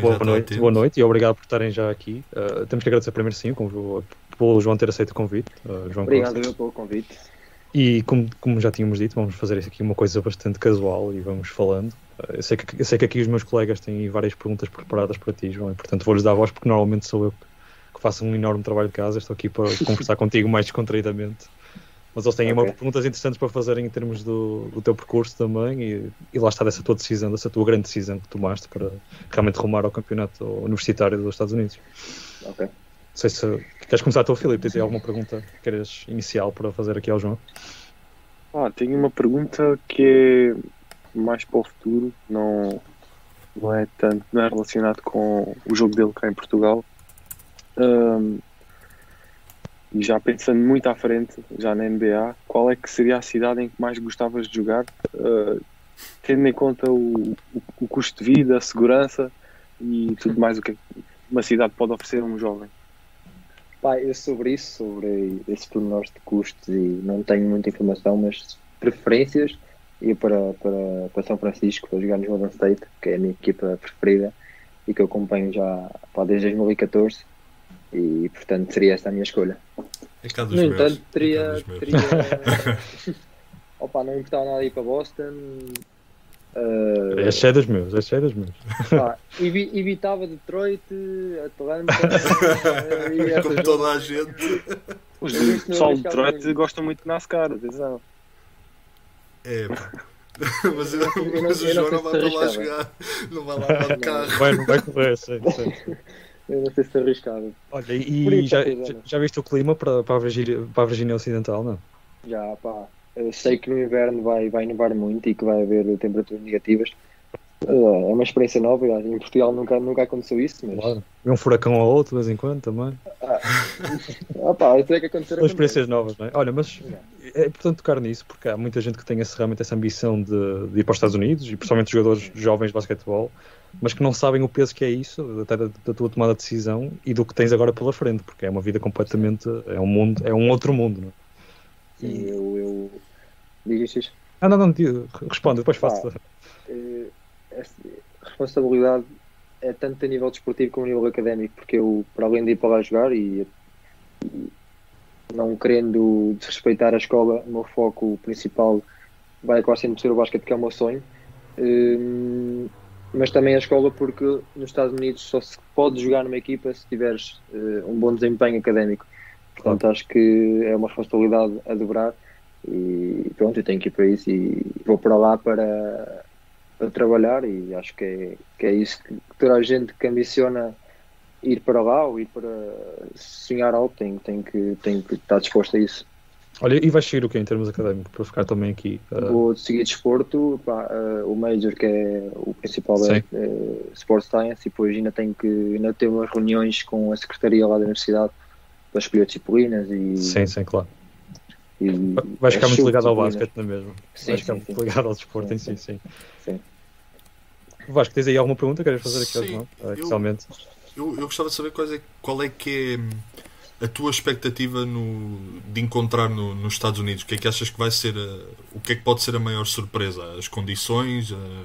boa noite, boa noite e obrigado por estarem já aqui. Uh, temos que agradecer primeiro sim pelo João ter aceito o convite. Uh, João obrigado eu pelo convite. E como, como já tínhamos dito, vamos fazer aqui uma coisa bastante casual e vamos falando. Uh, eu, sei que, eu sei que aqui os meus colegas têm várias perguntas preparadas para ti, João, e portanto vou-lhes dar a voz porque normalmente sou eu que faço um enorme trabalho de casa. Estou aqui para conversar contigo mais descontraídamente. Mas eles têm okay. uma, perguntas interessantes para fazerem em termos do, do teu percurso também e, e, lá está dessa tua decisão, dessa tua grande decisão que tomaste para realmente rumar ao campeonato universitário dos Estados Unidos. Ok. Não sei se queres começar tu, Filipe. Tens alguma pergunta que queres inicial para fazer aqui ao João? Ah, tenho uma pergunta que é mais para o futuro, não, não é tanto não é relacionado com o jogo dele cá em Portugal. Um, e já pensando muito à frente, já na NBA, qual é que seria a cidade em que mais gostavas de jogar, uh, tendo em conta o, o, o, custo de vida, a segurança e tudo mais o que uma cidade pode oferecer a um jovem? Pá, eu sobre isso, sobre esses pormenores de custos, e não tenho muita informação, mas preferências, ia para, para, para São Francisco para jogar no Golden State, que é a minha equipa preferida e que eu acompanho já pá, desde 2014 e portanto seria esta a minha escolha. É cá dos no meus. entanto, é teria. É teria... Opa, não importava nada ir para Boston. Uh... Este é dos meus, este é dos meus. Pá, evitava Detroit, Atlanta. e Como toda a gente. Os pessoal de Detroit gostam muito de NASCAR, atenção. É, pá. mas, eu, eu, mas o João não vai para lá jogar, não vai lá para o carro. Vai, não vai correr, sei, sei. Eu não sei se arriscado. Olha, e já, já, já, viste o clima para, para, a Virgínia, para a Virgínia Ocidental, não? Já, pá. Eu sei que no inverno vai, vai nevar muito e que vai haver temperaturas negativas. É uma experiência nova, em Portugal nunca, nunca aconteceu isso, mas... Claro. um furacão ao outro de vez em quando também. Ah, ah pá, isso é que acontecer. São experiências novas, não é? Olha, mas é importante tocar nisso porque há muita gente que tem esse, realmente essa ambição de, de ir para os Estados Unidos e principalmente jogadores jovens de basquetebol mas que não sabem o peso que é isso, até da, da, tua tomada de decisão e do que tens agora pela frente, porque é uma vida completamente. é um mundo, é um outro mundo, não é? Sim, e... eu. eu... Diz? Ah, não, não, responde, depois faço. Ah, a responsabilidade é tanto a nível desportivo como a nível académico, porque eu, para além de ir para lá jogar e, e não querendo desrespeitar a escola, o meu foco principal vai quase sempre ser o basquete, que é o meu sonho. Hum, mas também a escola porque nos Estados Unidos só se pode jogar numa equipa se tiveres uh, um bom desempenho académico. Portanto, claro. acho que é uma responsabilidade a dobrar e pronto, eu tenho que ir para isso e vou para lá para, para trabalhar e acho que é, que é isso que toda a gente que ambiciona ir para lá ou ir para sonhar alto tem, tem, que, tem que estar disposto a isso. Olha, e vais seguir o que em termos académicos, para ficar também aqui? Uh... Vou seguir desporto, pá, uh, o Major, que é o principal é, é Sports Science, e depois ainda tenho que ainda ter umas reuniões com a secretaria lá da universidade para escolher disciplinas e. Sim, sim, claro. E, vais ficar muito ligado ao basquete, não é mesmo? Sim, vais ficar sim, muito ligado ao desporto em si, sim. sim. Vasco, tens aí alguma pergunta que queres fazer aqui ao João? Eu, eu, eu, gostava de saber qual é, qual é que é a tua expectativa no, de encontrar no, nos Estados Unidos? O que é que achas que vai ser a, o que é que pode ser a maior surpresa? As condições, a,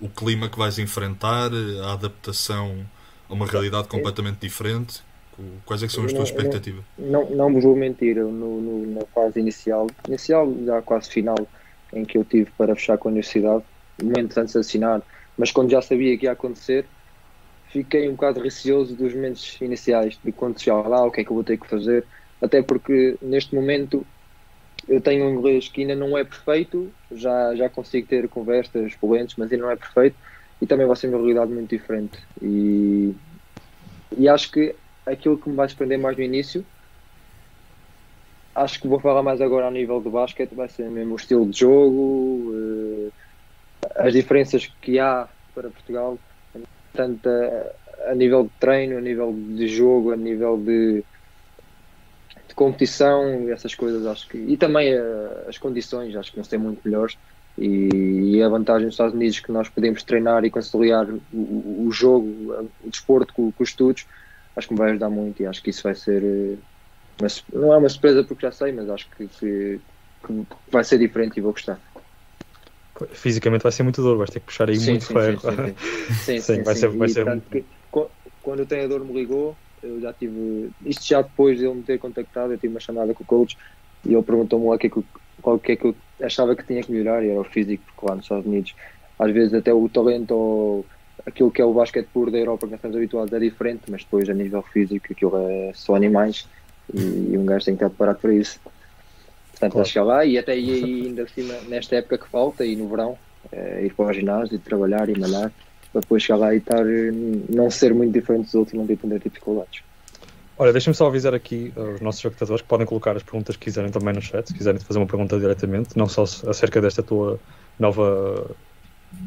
o clima que vais enfrentar, a adaptação a uma realidade completamente diferente? Quais é que são as tuas expectativas? Não, não, não vos vou mentir, no, no, na fase inicial, inicial já quase final, em que eu tive para fechar com a universidade, momentos antes de assinar, mas quando já sabia que ia acontecer, fiquei um bocado receoso dos momentos iniciais, de quando chegar lá, o que é que eu vou ter que fazer, até porque neste momento eu tenho um inglês que ainda não é perfeito, já, já consigo ter conversas fluentes, mas ainda não é perfeito, e também vai ser uma realidade muito diferente. E, e acho que aquilo que me vai surpreender mais no início, acho que vou falar mais agora a nível do basquete, vai ser mesmo o estilo de jogo, eh, as diferenças que há para Portugal tanto a, a, nível de treino, a nível de jogo, a nível de, de competição, essas coisas acho que. E também a, as condições, acho que vão ser muito melhores. E, e, a vantagem dos Estados Unidos que nós podemos treinar e conciliar o, o jogo, o desporto com, com, os estudos, acho que me vai ajudar muito e acho que isso vai ser. Eh, uma, não é uma surpresa porque já sei, mas acho que, que, que vai ser diferente e vou gostar. Fisicamente vai ser muito duro, vais ter que puxar aí Sim, muito sim, ferro. sim, sim, sim, Sim, sim, vai ser- vai E ser tanto quando o treinador me ligou, eu já tive. Isto já depois de ele me ter contactado, eu tive uma chamada com o coach e ele perguntou-me lá o que é que, eu- qual que é que eu achava que tinha que melhorar e era o físico, porque lá nos Estados Unidos, às vezes até o talento ou aquilo que é o basquete puro da Europa que nós estamos habituados é diferente, mas depois a nível físico aquilo é só animais e um gajo tem que estar preparado para isso. Portanto, Claro. chegar lá e até aí ainda cima, nesta época que falta e no verão, eh, ir para o ginásio e trabalhar e malhar para depois chegar lá e estar, eh, não ser muito diferente dos outros e não ter tanta dificuldades. Olha, deixa-me só avisar aqui uh, os nossos espectadores que podem colocar as perguntas que quiserem também no chat, se quiserem fazer uma pergunta diretamente, não só acerca desta tua nova,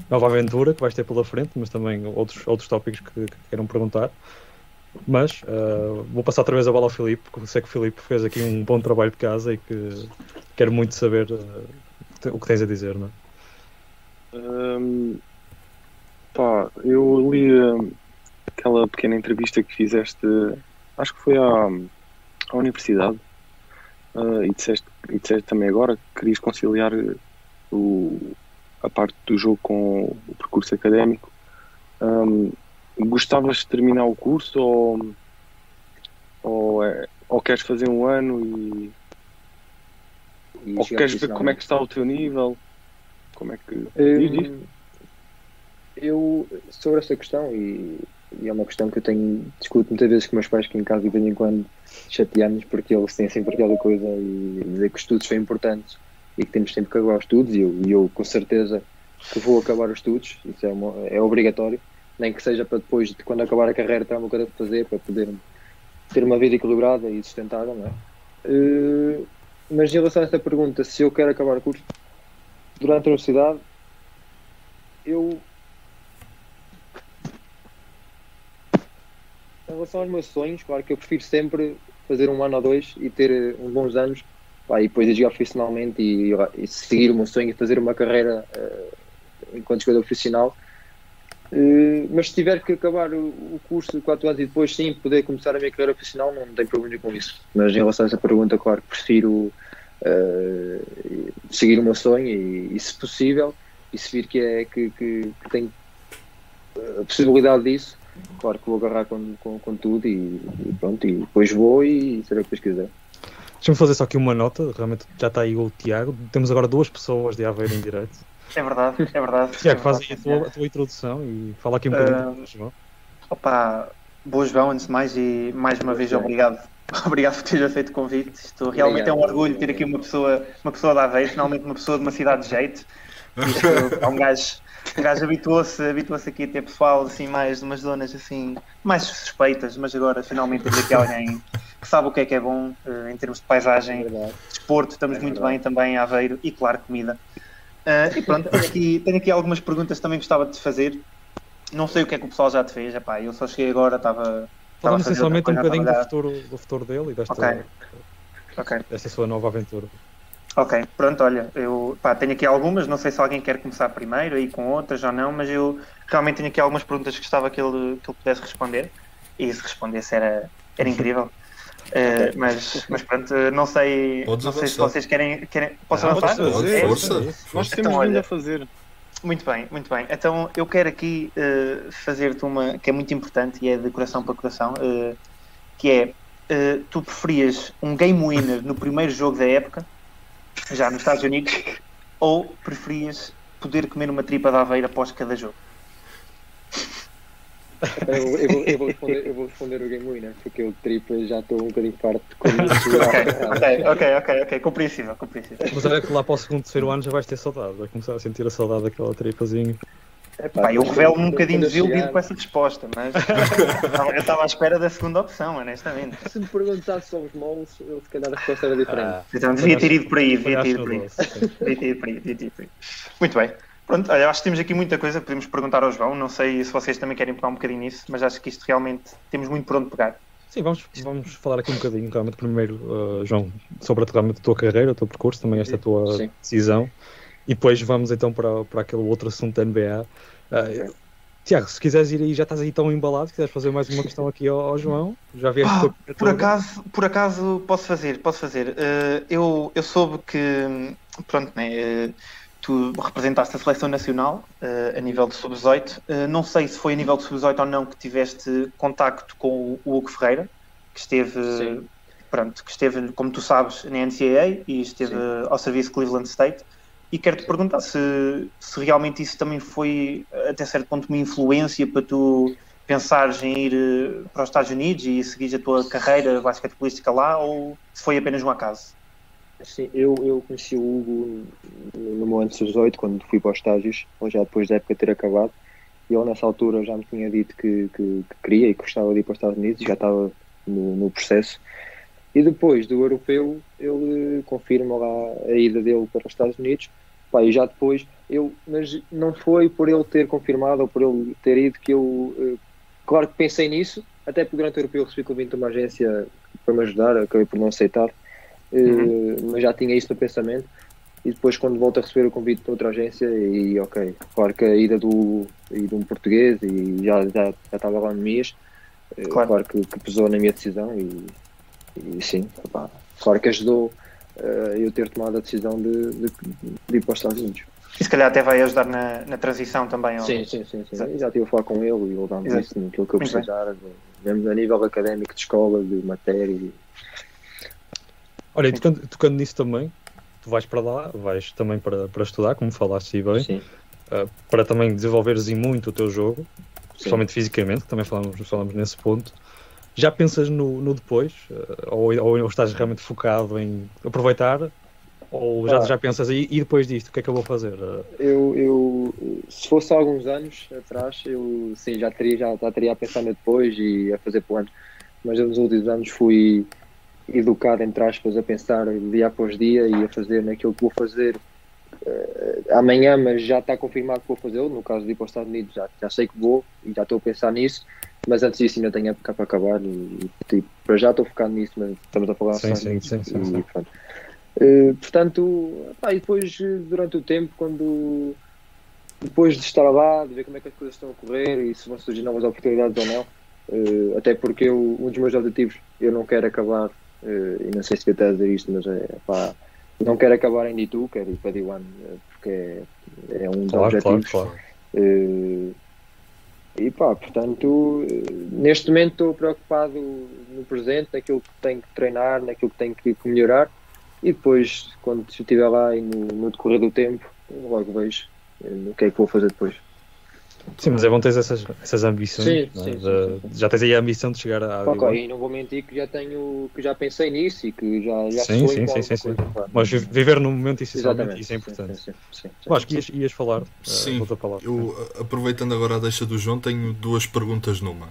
nova aventura que vais ter pela frente, mas também outros, outros tópicos que, que queiram perguntar. Mas uh, vou passar outra vez a bola ao Filipe, porque sei que o Filipe fez aqui um bom trabalho de casa e que quero muito saber uh, o que tens a dizer, não é? Hum, pá, eu li hum, aquela pequena entrevista que fizeste, acho que foi à, à universidade, e, disseste, e disseste também agora que querias conciliar o, a parte do jogo com o percurso académico. Hum, gostavas de terminar o curso ou, ou, é- ou queres fazer um ano e E ou queres ver como é que está o teu nível? Como é que. Hum. Eu, sobre essa questão, e, e é uma questão que eu tenho, discuto muitas vezes com meus pais que em casa de vez em quando chateamos porque eles têm sempre aquela coisa e dizer que os estudos são importantes e que temos sempre que acabar os estudos e eu, e eu com certeza que vou acabar os estudos, isso é, uma- é obrigatório, nem que seja para depois, de quando acabar a carreira, ter uma coisa para fazer, para poder ter uma vida equilibrada e sustentável, não é? Eh, mas em relação a esta pergunta, se eu quero acabar o curso durante a universidade, eu em relação aos meus sonhos, claro que eu prefiro sempre fazer um ano ou dois e ter eh, uns bons anos pá, e depois ir jogar profissionalmente e, e seguir o meu sonho e fazer uma carreira eh, enquanto jogador profissional. Eh, mas se tiver que acabar o, curso de 4 anos e depois sim poder começar a minha carreira profissional, não tenho problema com isso. Mas em relação a essa pergunta, claro prefiro eh, seguir o meu sonho e, e, se possível, e se vir que, é, que, que, que tenho a possibilidade disso, claro que vou agarrar com, com, com tudo e, e pronto, e depois vou e será o que depois quiser. Deixa-me fazer só aqui uma nota, realmente já está aí o Tiago, temos agora duas pessoas de Aveiro em direto. É verdade, é verdade. Tiago, É faz aí a tua, a tua introdução e fala aqui um bocadinho do João. Opa, boa João, antes de mais, e mais uma vez obrigado. Obrigado por teres feito o convite. Isto realmente é um Obrigado. orgulho ter aqui uma pessoa, uma pessoa da Aveiro, finalmente uma pessoa de uma cidade de jeito. Isto é um gajo, um gajo habituou-se habituou aqui a ter pessoal assim, mais de umas zonas assim, mais suspeitas, mas agora finalmente temos aqui alguém que sabe o que é que é bom eh, em termos de É paisagem, verdade. desporto, estamos É muito bem também em Aveiro e claro comida. Ah, e pronto, tenho aqui, tenho aqui algumas perguntas que também gostava de te fazer. Não sei o que é que o pessoal já te fez, epá, eu só cheguei agora, estava. fazer essencialmente um bocadinho do futuro, do futuro dele e desta, Ok. Ok, desta sua nova aventura. ok, pronto, olha, eu pá, tenho aqui algumas, não sei se alguém quer começar primeiro aí com outras ou não, mas eu realmente tenho aqui algumas perguntas que gostava que ele, que ele pudesse responder e se respondesse era, era incrível. Eh, mas, mas pronto, não sei, Podes não sei se vocês querem. querem posso Ah, avançar? pode fazer, É? força, é isso. Nós força. temos Então, olha, a fazer. Muito bem, muito bem. Então eu quero aqui eh, fazer-te uma que é muito importante e é de coração para coração, eh, que é eh, tu preferias um game winner no primeiro jogo da época, já nos Estados Unidos, ou preferias poder comer uma tripa de aveira após cada jogo? Eu, eu vou, eu, vou responder, eu vou responder o Game Winner, porque eu tripa já estou um bocadinho farto com isso. Ok, ok, ok, ok, ok, compreensível, compreensível. Mas olha que lá para o segundo, terceiro ano já vais ter saudade, vai começar a sentir a saudade daquela tripazinha. Pá, eu revelo-me um bocadinho desiludido com essa resposta, mas eu estava à espera da segunda opção, honestamente. Se me perguntasse sobre os moles, eu, se calhar a resposta era diferente. Então devia ter ido por aí, devia ter ido por aí. Devia ter ido por aí, devia ter ido por aí. Muito bem. Pronto, olha, acho que temos aqui muita coisa que podemos perguntar ao João. Não sei se vocês também querem pegar um bocadinho nisso, mas acho que isto realmente temos muito por onde pegar. Sim, vamos, vamos falar aqui um bocadinho, realmente, primeiro, uh, João, sobre a, realmente a tua carreira, o teu percurso, também esta tua Sim. decisão, e depois vamos então para, para aquele outro assunto da NBA. Uh, Tiago, se quiseres ir aí, já estás aí tão embalado, se quiseres fazer mais uma questão aqui ao, ao João, já vieste Ah, Por acaso, por acaso posso fazer, posso fazer. Eh, eu, eu soube que, pronto, né, eh, tu representaste a seleção nacional uh, a nível de sub-18. Uh, não sei se foi a nível de sub-18 ou não que tiveste contacto com o Hugo Ferreira, que esteve, Sim. pronto, que esteve, como tu sabes, na NCAA e esteve Sim. ao serviço Cleveland State. E quero-te perguntar se, se realmente isso também foi, até certo ponto, uma influência para tu pensares em ir eh, para os Estados Unidos e seguir a tua carreira basquetebolística lá ou se foi apenas um acaso? Sim, eu, eu conheci o Hugo no meu ano 18, quando fui para os estágios, ou já depois da época ter acabado, e ele nessa altura já me tinha dito que, que, que queria e que gostava de ir para os Estados Unidos, já estava no, no processo. E depois do europeu, ele confirma lá a ida dele para os Estados Unidos, Pá, e já depois, eu, mas não foi por ele ter confirmado ou por ele ter ido que eu, eh, claro que pensei nisso, até porque durante o europeu recebi convite de uma agência para me ajudar, acabei por não aceitar uhum. uh, mas já tinha isso no pensamento. E depois, quando volto a receber o convite de outra agência, e ok, claro que a ida do, e de um português e já, já, já estava lá no MIAS, eh, claro, claro que, que, pesou na minha decisão e, e sim, pá, claro que ajudou uh, eu ter tomado a decisão de, de, de, ir para os Estados Unidos. E se calhar até vai ajudar na, na transição também. Sim, sim, sim, sim. Já estive a falar com ele e ele dá-me isso naquilo que eu precisar, mesmo a nível académico, de escola, de matéria. Olha, e tocando, tocando nisso também, tu vais para lá, vais também para, para estudar, como falaste bem, Sim. Uh, para também desenvolveres e muito o teu jogo, principalmente fisicamente, que também falamos, falamos nesse ponto. Já pensas no, no depois? Uh, ou, ou, estás realmente focado em aproveitar? Ou já, ah. já pensas, e, e, depois disto, o que é que eu vou fazer? Uh, eu, eu, se fosse há alguns anos atrás, eu sim, já teria, já, já teria a pensar no depois e a fazer planos. Mas nos últimos anos fui, educado, entre aspas, a pensar dia após dia e a fazer naquilo que vou fazer uh, amanhã, mas já está confirmado que vou fazê-lo. No caso de ir para os Estados Unidos, já, já sei que vou e já estou a pensar nisso. Mas antes disso, ainda tenho época para acabar. E, tipo, para já estou focado nisso, mas estamos a falar sim, sim, sim, sim, sim. Uh, portanto, pá, e depois, durante o tempo, quando depois de estar lá, de ver como é que as coisas estão a correr e se vão surgir novas oportunidades ou não, uh, até porque eu, um dos meus objetivos, eu não quero acabar e não sei se devia a dizer isto, mas é pá, não quero acabar em D2, quero ir para D1 eh, porque é, é um dos claro, objetivos. Claro, claro. Uh, e pá, portanto, neste momento estou preocupado no presente, naquilo que tenho que treinar, naquilo que tenho que melhorar e depois, quando estiver lá e no, no decorrer do tempo, logo vejo o que é que vou fazer depois. Sim, mas é bom ter essas, essas ambições. Sim, é? sim, de, sim, Já tens aí a ambição de chegar a. Ok, e não vou mentir que já tenho, que já pensei nisso e que já, já sim, sim, sim, sim, sim. Mas viver no momento essencialmente isso é importante. Sim, sim, sim, sim, acho que ias, ias falar. Sim, uh, palavra. eu aproveitando agora a deixa do João, tenho duas perguntas numa.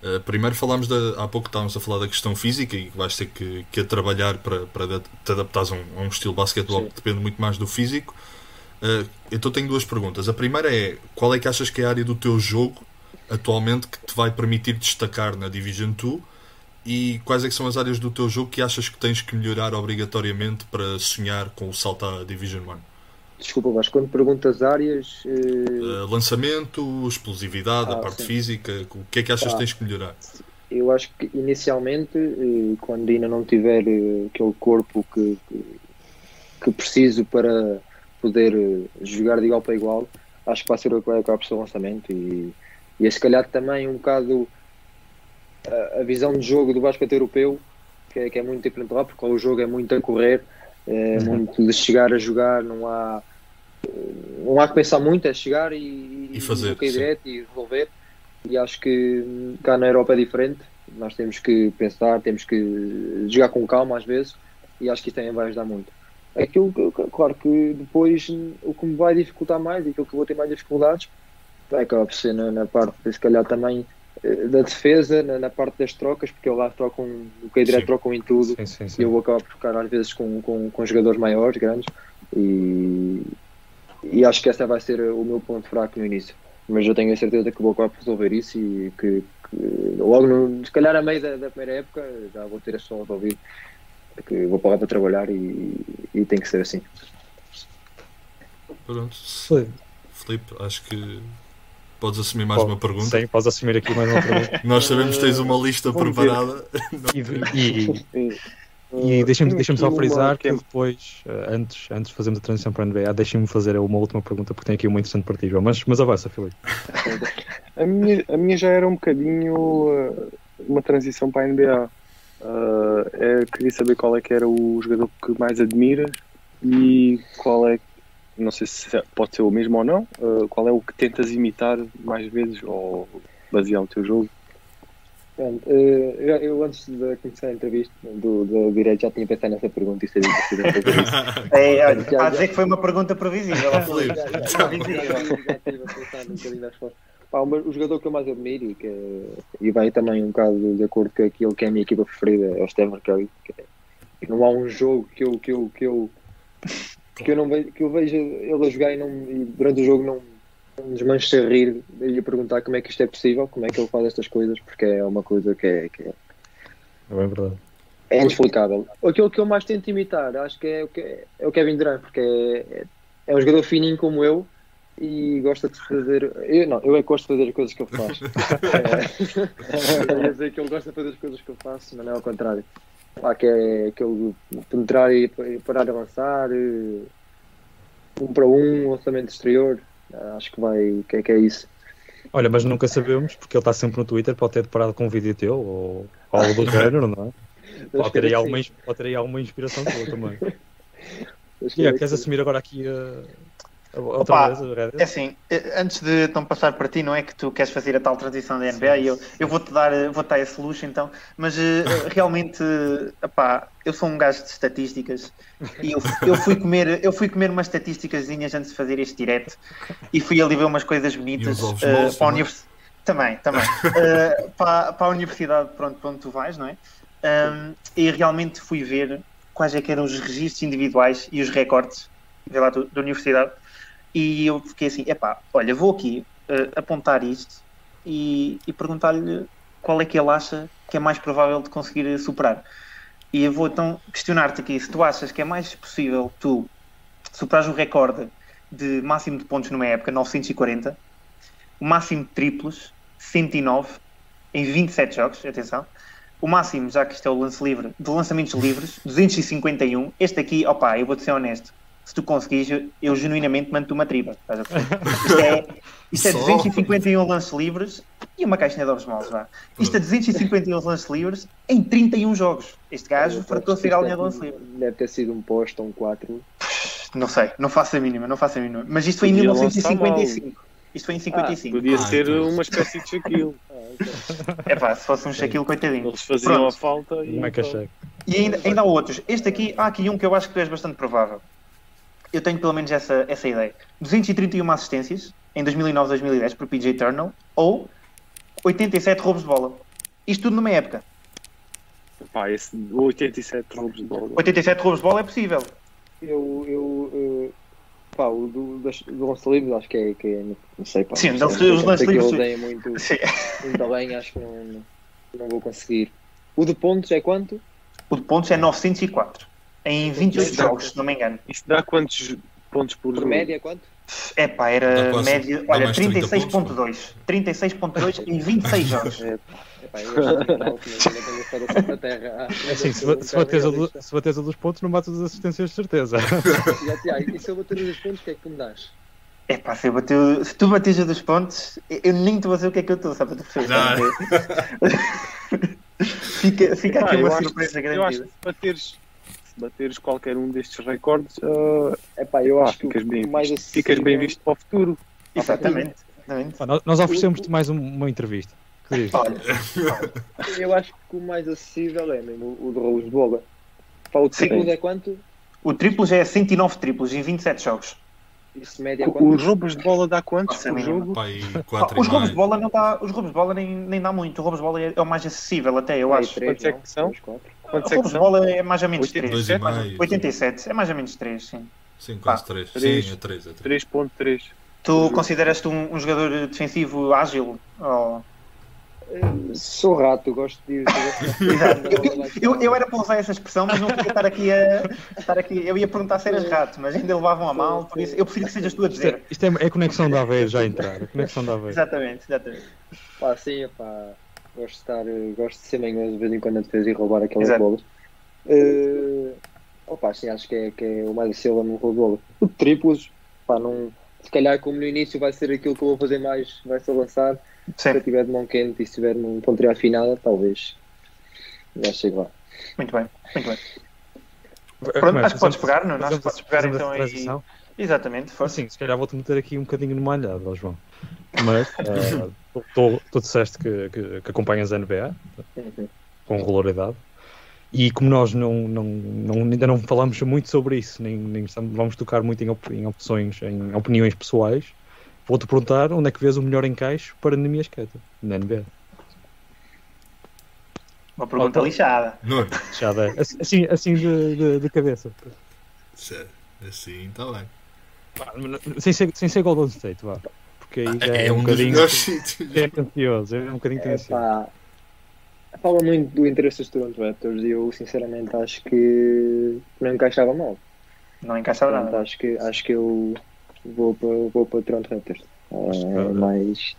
Uh, primeiro falámos da, há pouco estávamos a falar da questão física e que vais ter que, que a trabalhar para, para te adaptares a um, a um estilo de basquetebol que depende muito mais do físico. Uh, então tenho duas perguntas. A primeira é qual é que achas que é a área do teu jogo atualmente que te vai permitir destacar na Division 2 e quais é que são as áreas do teu jogo que achas que tens que melhorar obrigatoriamente para sonhar com o salto à Division 1? Desculpa, Vasco, quando perguntas áreas. Uh... Uh, lançamento, explosividade, ah, a parte sim. física, o que é que achas que tens que melhorar? Eu acho que inicialmente, quando ainda não tiver aquele corpo que, que, que preciso para poder eh, jogar de igual para igual, acho que vai ser o que vai acabar por ser o lançamento e, e é se calhar também um bocado a, a visão de jogo do basquete europeu, que é, que é muito diferente lá, porque o jogo é muito a correr, é uhum. muito de chegar a jogar, não há não há que pensar muito, é chegar e, e fazer e direto e resolver. E acho que cá na Europa é diferente, nós temos que pensar, temos que jogar com calma às vezes, e acho que isso também vai ajudar muito. Aquilo que, claro que depois o que me vai dificultar mais e aquilo que eu vou ter mais dificuldades vai acabar por ser na, na parte, se calhar também eh, da defesa, na, na, parte das trocas, porque eu lá trocam, o que é direto trocam em tudo sim, sim, sim. e eu vou acabar por ficar às vezes com, com, com jogadores maiores, grandes e, e acho que essa vai ser o meu ponto fraco no início. Mas eu tenho a certeza que vou acabar por resolver isso e que, que logo, no, se calhar a meio da, da primeira época, já vou ter a solução resolvida que vou pagar para trabalhar e, e tem que ser assim. Pronto. Sim. Filipe, acho que podes assumir mais Pode, uma pergunta. Sim, podes assumir aqui mais uma pergunta. Nós sabemos que tens uma lista preparada. E, e, E deixem-me tenho deixem só aqui uma frisar que é- depois, eh, antes, antes de fazermos a transição para a NBA, deixem-me fazer uma última pergunta, porque tem aqui uma interessante para ti, João. Mas, mas avança, Filipe. A minha, a minha já era um bocadinho uh, uma transição para a NBA. Uh, é, queria saber qual é que era o jogador que mais admiras e qual é, não sei se pode ser o mesmo ou não, uh, qual é o que tentas imitar mais vezes ou basear o teu jogo. Pronto, eh, eu, eu antes de começar a entrevista do, do direito já tinha pensado nessa pergunta e sabia que seria fazer isso. É, olha, Já, já. dizer que foi uma pergunta previsível. Já, já, já, já, já estive a pensar um bocadinho na resposta. Pá, o, meu- o jogador que eu mais admiro e, que, e vai também um bocado de acordo com aquilo que é a minha equipa preferida é o Stephen Curry. Que é- não há um jogo que eu, que eu, que eu, que eu, não vejo, que eu veja ele a jogar e, não, e durante o jogo não, não desmanche a rir e a perguntar como é que isto é possível, como é que ele faz estas coisas, porque é uma coisa que é, que é, É bem verdade. é inexplicável. Aquilo que eu mais tento imitar, acho que é, o que- é o Kevin Durant, porque é, é, é um jogador fininho como eu e gosta de fazer. Eu não, eu é que gosto de fazer as coisas que ele faz. é, eu ia dizer que ele gosta de fazer as coisas que eu faço, mas não é ao contrário. Lá que é aquele penetrar e e parar de avançar, eh, um para um, lançamento exterior. Acho que vai, que é, que é isso. Olha, mas nunca sabemos, porque ele está sempre no Twitter, pode ter deparado com um vídeo teu ou, ou algo do género, não é? Pode ter, aí alguma, pode ter aí alguma inspiração tua também. Yeah, queres assumir agora aqui a, a, outra Opa, É assim, eh, antes de então passar para ti, não é que tu queres fazer a tal transição da NBA e eu, eu vou-te dar, eh, vou dar esse luxo então, mas eh, realmente, epá, eu sou um gajo de estatísticas e eu, eu, fui comer, eu fui comer umas estatísticas antes de fazer este direto e fui ali ver umas coisas bonitas moles para a também? univers... Também, também. Eh, para, para a universidade pronto, para onde tu vais, não é? Um, e realmente fui ver quais é que eram os registros individuais e os recortes vê lá, do- da universidade e eu fiquei assim, epá, olha, vou aqui eh, apontar isto e, e perguntar-lhe qual é que ele acha que é mais provável de conseguir superar. E eu vou então questionar-te aqui se tu achas que é mais possível tu superares o recorde de máximo de pontos numa época, 940, o máximo de triplos, 109, em 27 jogos, atenção, o máximo, já que isto é o lance livre, de lançamentos livres, 251. Este aqui, opá, eu vou-te ser honesto. Se tu conseguires, eu, eu genuinamente mando-te uma. Estás a perceber? Isto é, isto é Só? 251 lances livres e uma caixinha de ovos moles, vá. Isto é 251 lances livres em 31 jogos. Este gajo fartou-se ir à linha de lance livre. Deve ter sido um posto, um 4. Não sei, não faço a mínima, não faço a mínima. Mas isto foi em Podia lançar 1955. Isto foi em 55. Podia Ah, ser então. uma espécie de Shaquille. É pá, se fosse um Shaquille, coitadinho. Eles faziam Pronto. a falta e. É que achei. E ainda, ainda há outros. Este aqui, há aqui um que eu acho que tu és bastante provável. Eu tenho pelo menos essa, essa ideia. 231 assistências em 2009-2010 por PJ Eternal ou 87 roubos de bola. Isto tudo numa época. Pá, esse 87 roubos de bola. 87 roubos de bola é possível. Eu, eu, eh, pá, o do, das, do lance livre acho que é, que é, não sei, pá. Sim, não os sei, sei que livres- eu odeio muito, Sim. muito bem, acho que não, não, não vou conseguir. O de pontos é quanto? O de pontos é 904 em 28 Isso dá- jogos, se não me engano. Isso dá quantos pontos por, Por média quanto? É pá, era quase- média. Olha, mais 30 36.2. 36.2 em 26 jogos. É, pá, eu a da terra. Ah, É assim, se, se, bateres a, se bateres a dos pontos, não bates as assistências de certeza. Já, Tiago, e se eu bater os pontos, o que é que tu me dás? É pá, se, eu bateu, se tu bates a dos pontos, eu nem estou a ver o que é que eu estou, sabe? Fica, fica aqui uma surpresa que- Eu acho que se bateres, bateres qualquer um destes recordes, ah, É pá, eu pá, acho que ficas, o bem mais visto, ficas bem visto para o futuro. Exatamente. exatamente. Pá, nós, oferecemos-te mais um- uma entrevista. Que? Olha, Eu acho que o mais acessível é mesmo o de rolos de bola. Pá, o triplo é quanto? o triplo já é 109 triplos em 27 jogos. Isso média é Os quanto? roubos de bola dá quantos mínimo. jogo? Pá, e Ah, 4 os roubos de bola não dá, os roubos de bola nem, nem dá muito. O roubos de bola é, é o mais acessível até, eu acho. três, Quantos é que são? Quantos O é que roubos de bola é mais ou menos 3. 87? 2,5. 87, é mais ou menos 3, sim. Sim, quase Pá, 3. três. Sim, é 3. É 3. 3.3. Tu consideras-te um, um jogador defensivo ágil? Ou- Sou rato, gosto de ir. Eu, eu era para usar essa expressão, mas não queria estar aqui a. Estar aqui, eu ia perguntar se eras rato, mas ainda levavam a mal, por isso eu prefiro que sejas tu a Isto é, dizer. isto é, é a conexão da Aveiro já entrar. A conexão da Aveiro. Exatamente, exatamente. Pá, sim, pá, gosto de estar, eh, gosto de ser manhoso de vez em quando a defesa e roubar aquelas Exato. bolas. Uh, opa, sim, acho que é, que é o mais Silva no gol. O de triplos, pá, não, se calhar como no início vai ser aquilo que eu vou fazer mais, vai ser lançar. Se eu Sim, tiver de mão quente e se tiver num ponteiro afinada, talvez já chegue lá. muito bem, muito bem. Pronto, acho que podes pegar, não? Acho que podes pegar então aí. Exatamente, força. Assim, se calhar vou-te meter aqui um bocadinho no malhado, João. Mas eh, tu, tu disseste que, que, que acompanhas a NBA Uhum. com regularidade. E como nós não, não, não- ainda não falamos muito sobre isso, nem, nem estamos- vamos tocar muito em, op- em opções, em opiniões pessoais, vou-te perguntar onde é que vês o melhor encaixe para Nemias Queta na NBA. Uma pergunta lixada. Nuno, Já dá. Assim, assim de, de, de cabeça. se- assim está bem. Sem ser, sem ser Golden State, vá. Porque aí já é, É um um bocadinho. É tendencioso, é um bocadinho É, tendencioso. pá, fala muito do interesse dos Toronto Raptors e eu sinceramente acho que não encaixava mal. Não encaixava Portanto, nada. acho que acho que eu vou para vou para Toronto Raptors. É, mas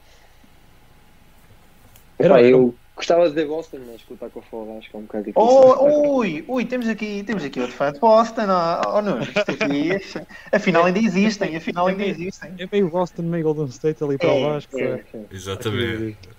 Era- Epá, eu gostava de dizer Boston, mas com o Taco Fall acho que é um bocado difícil. Oh, ui, ui, temos aqui, temos aqui outro fã de Boston, oh, oh isto aqui, afinal ainda existem, afinal ainda existem. É meio Boston, meio Golden State ali para É, o Vasco. É, é. Exatamente. Aqui-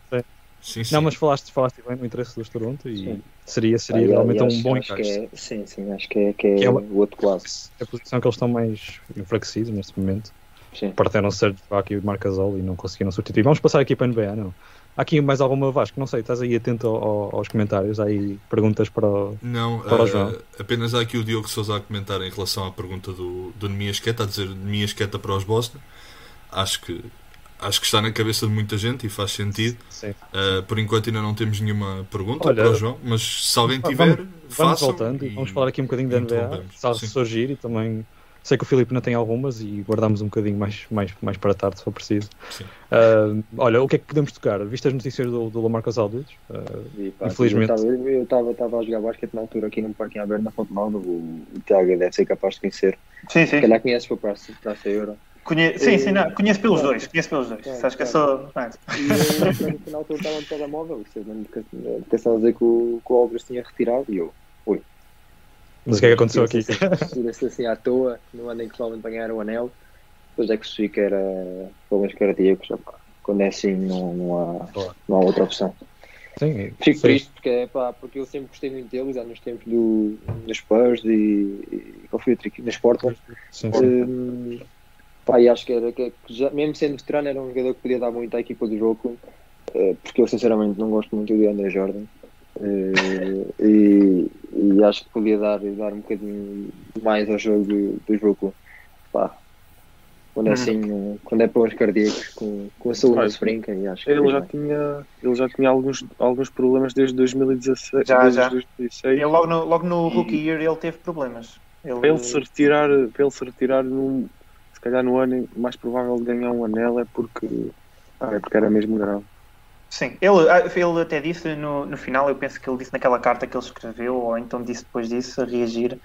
Sim, sim. Não, mas falaste, falaste bem no interesse dos Toronto e Sim. seria, seria Ah, realmente um bom encaixe. é- Sim, sim, acho que é, que é, Que é uma- o outro classe. É a posição que eles estão mais enfraquecidos neste momento. Sim. Partiram Sérgio Vaca e Marc Gasol e não conseguiram substituir. Vamos passar aqui para a NBA, não? Há aqui mais alguma Vasco? Não sei, estás aí atento ao- ao- aos comentários, há aí perguntas para o... Não, Para o ah, João. apenas há aqui o Diogo Sousa a comentar em relação à pergunta do, do Nemias Queta, a dizer Nemias Queta para os Boston. Acho que, acho que está na cabeça de muita gente e faz sentido. Sim. Ah, por enquanto ainda não temos nenhuma pergunta Olha, para o João, mas se alguém vamos- tiver, Vamos façam. voltando e vamos falar aqui um bocadinho da NBA, interrompemos. se surgir e também sei que o Filipe não tem algumas e guardamos um bocadinho mais, mais, mais para tarde se for preciso. Sim. Ah, olha, o que é que podemos tocar? Viste as notícias do, do Lamarcus Aldridge? Ah, E, pá, Infelizmente. Eu estava estava a jogar basquete na altura aqui num parquinho aberto na Fonte Nova. O, o Tiago deve ser capaz de conhecer. Sim, Se sim. calhar conheces para a praça Euro. Conhe... Sim, sim, não, conheço pelos dois, conheço pelos dois. Claro, Sabes que eu claro. sou. pronto. E que na altura estava no telemóvel. Você lembra que que estava a dizer que o, que o Alves tinha retirado. E eu, mas o que é que aconteceu aqui? Tira-se assim à toa, no ano em que provavelmente ganharam o anel. Depois é que percebi que era problemas cardíacos. opá. Quando é assim, não, não, há, não há outra opção. Sim, Fico triste porque, é, pá, porque eu sempre gostei muito dele, já nos tempos do, dos Spurs e, e qual foi outra equipe? Na Sporting. Sim, sim. Hum, pá, e acho que era que que já, mesmo sendo veterano, era um jogador que podia dar muito à equipa do jogo, eh, porque eu sinceramente não gosto muito do André Jordan. Eh, e, e acho que podia dar, dar um bocadinho mais ao jogo do, do jogo. Pá, quando é Uhum. assim, quando é para os cardíacos, com, com a saúde Olha, se brinca. E acho que Ele já bem. tinha, ele já tinha alguns, alguns problemas desde 2016. Já, desde já. 2016. Ele logo no, logo no E- rookie year ele teve problemas. Ele, Para ele se retirar, para ele se retirar num, se calhar no ano mais provável de ganhar um anel é porque, ah, é porque era mesmo grave. Sim, ele, ah, ele até disse no, no final, eu penso que ele disse naquela carta que ele escreveu, ou então disse depois disso, a reagir.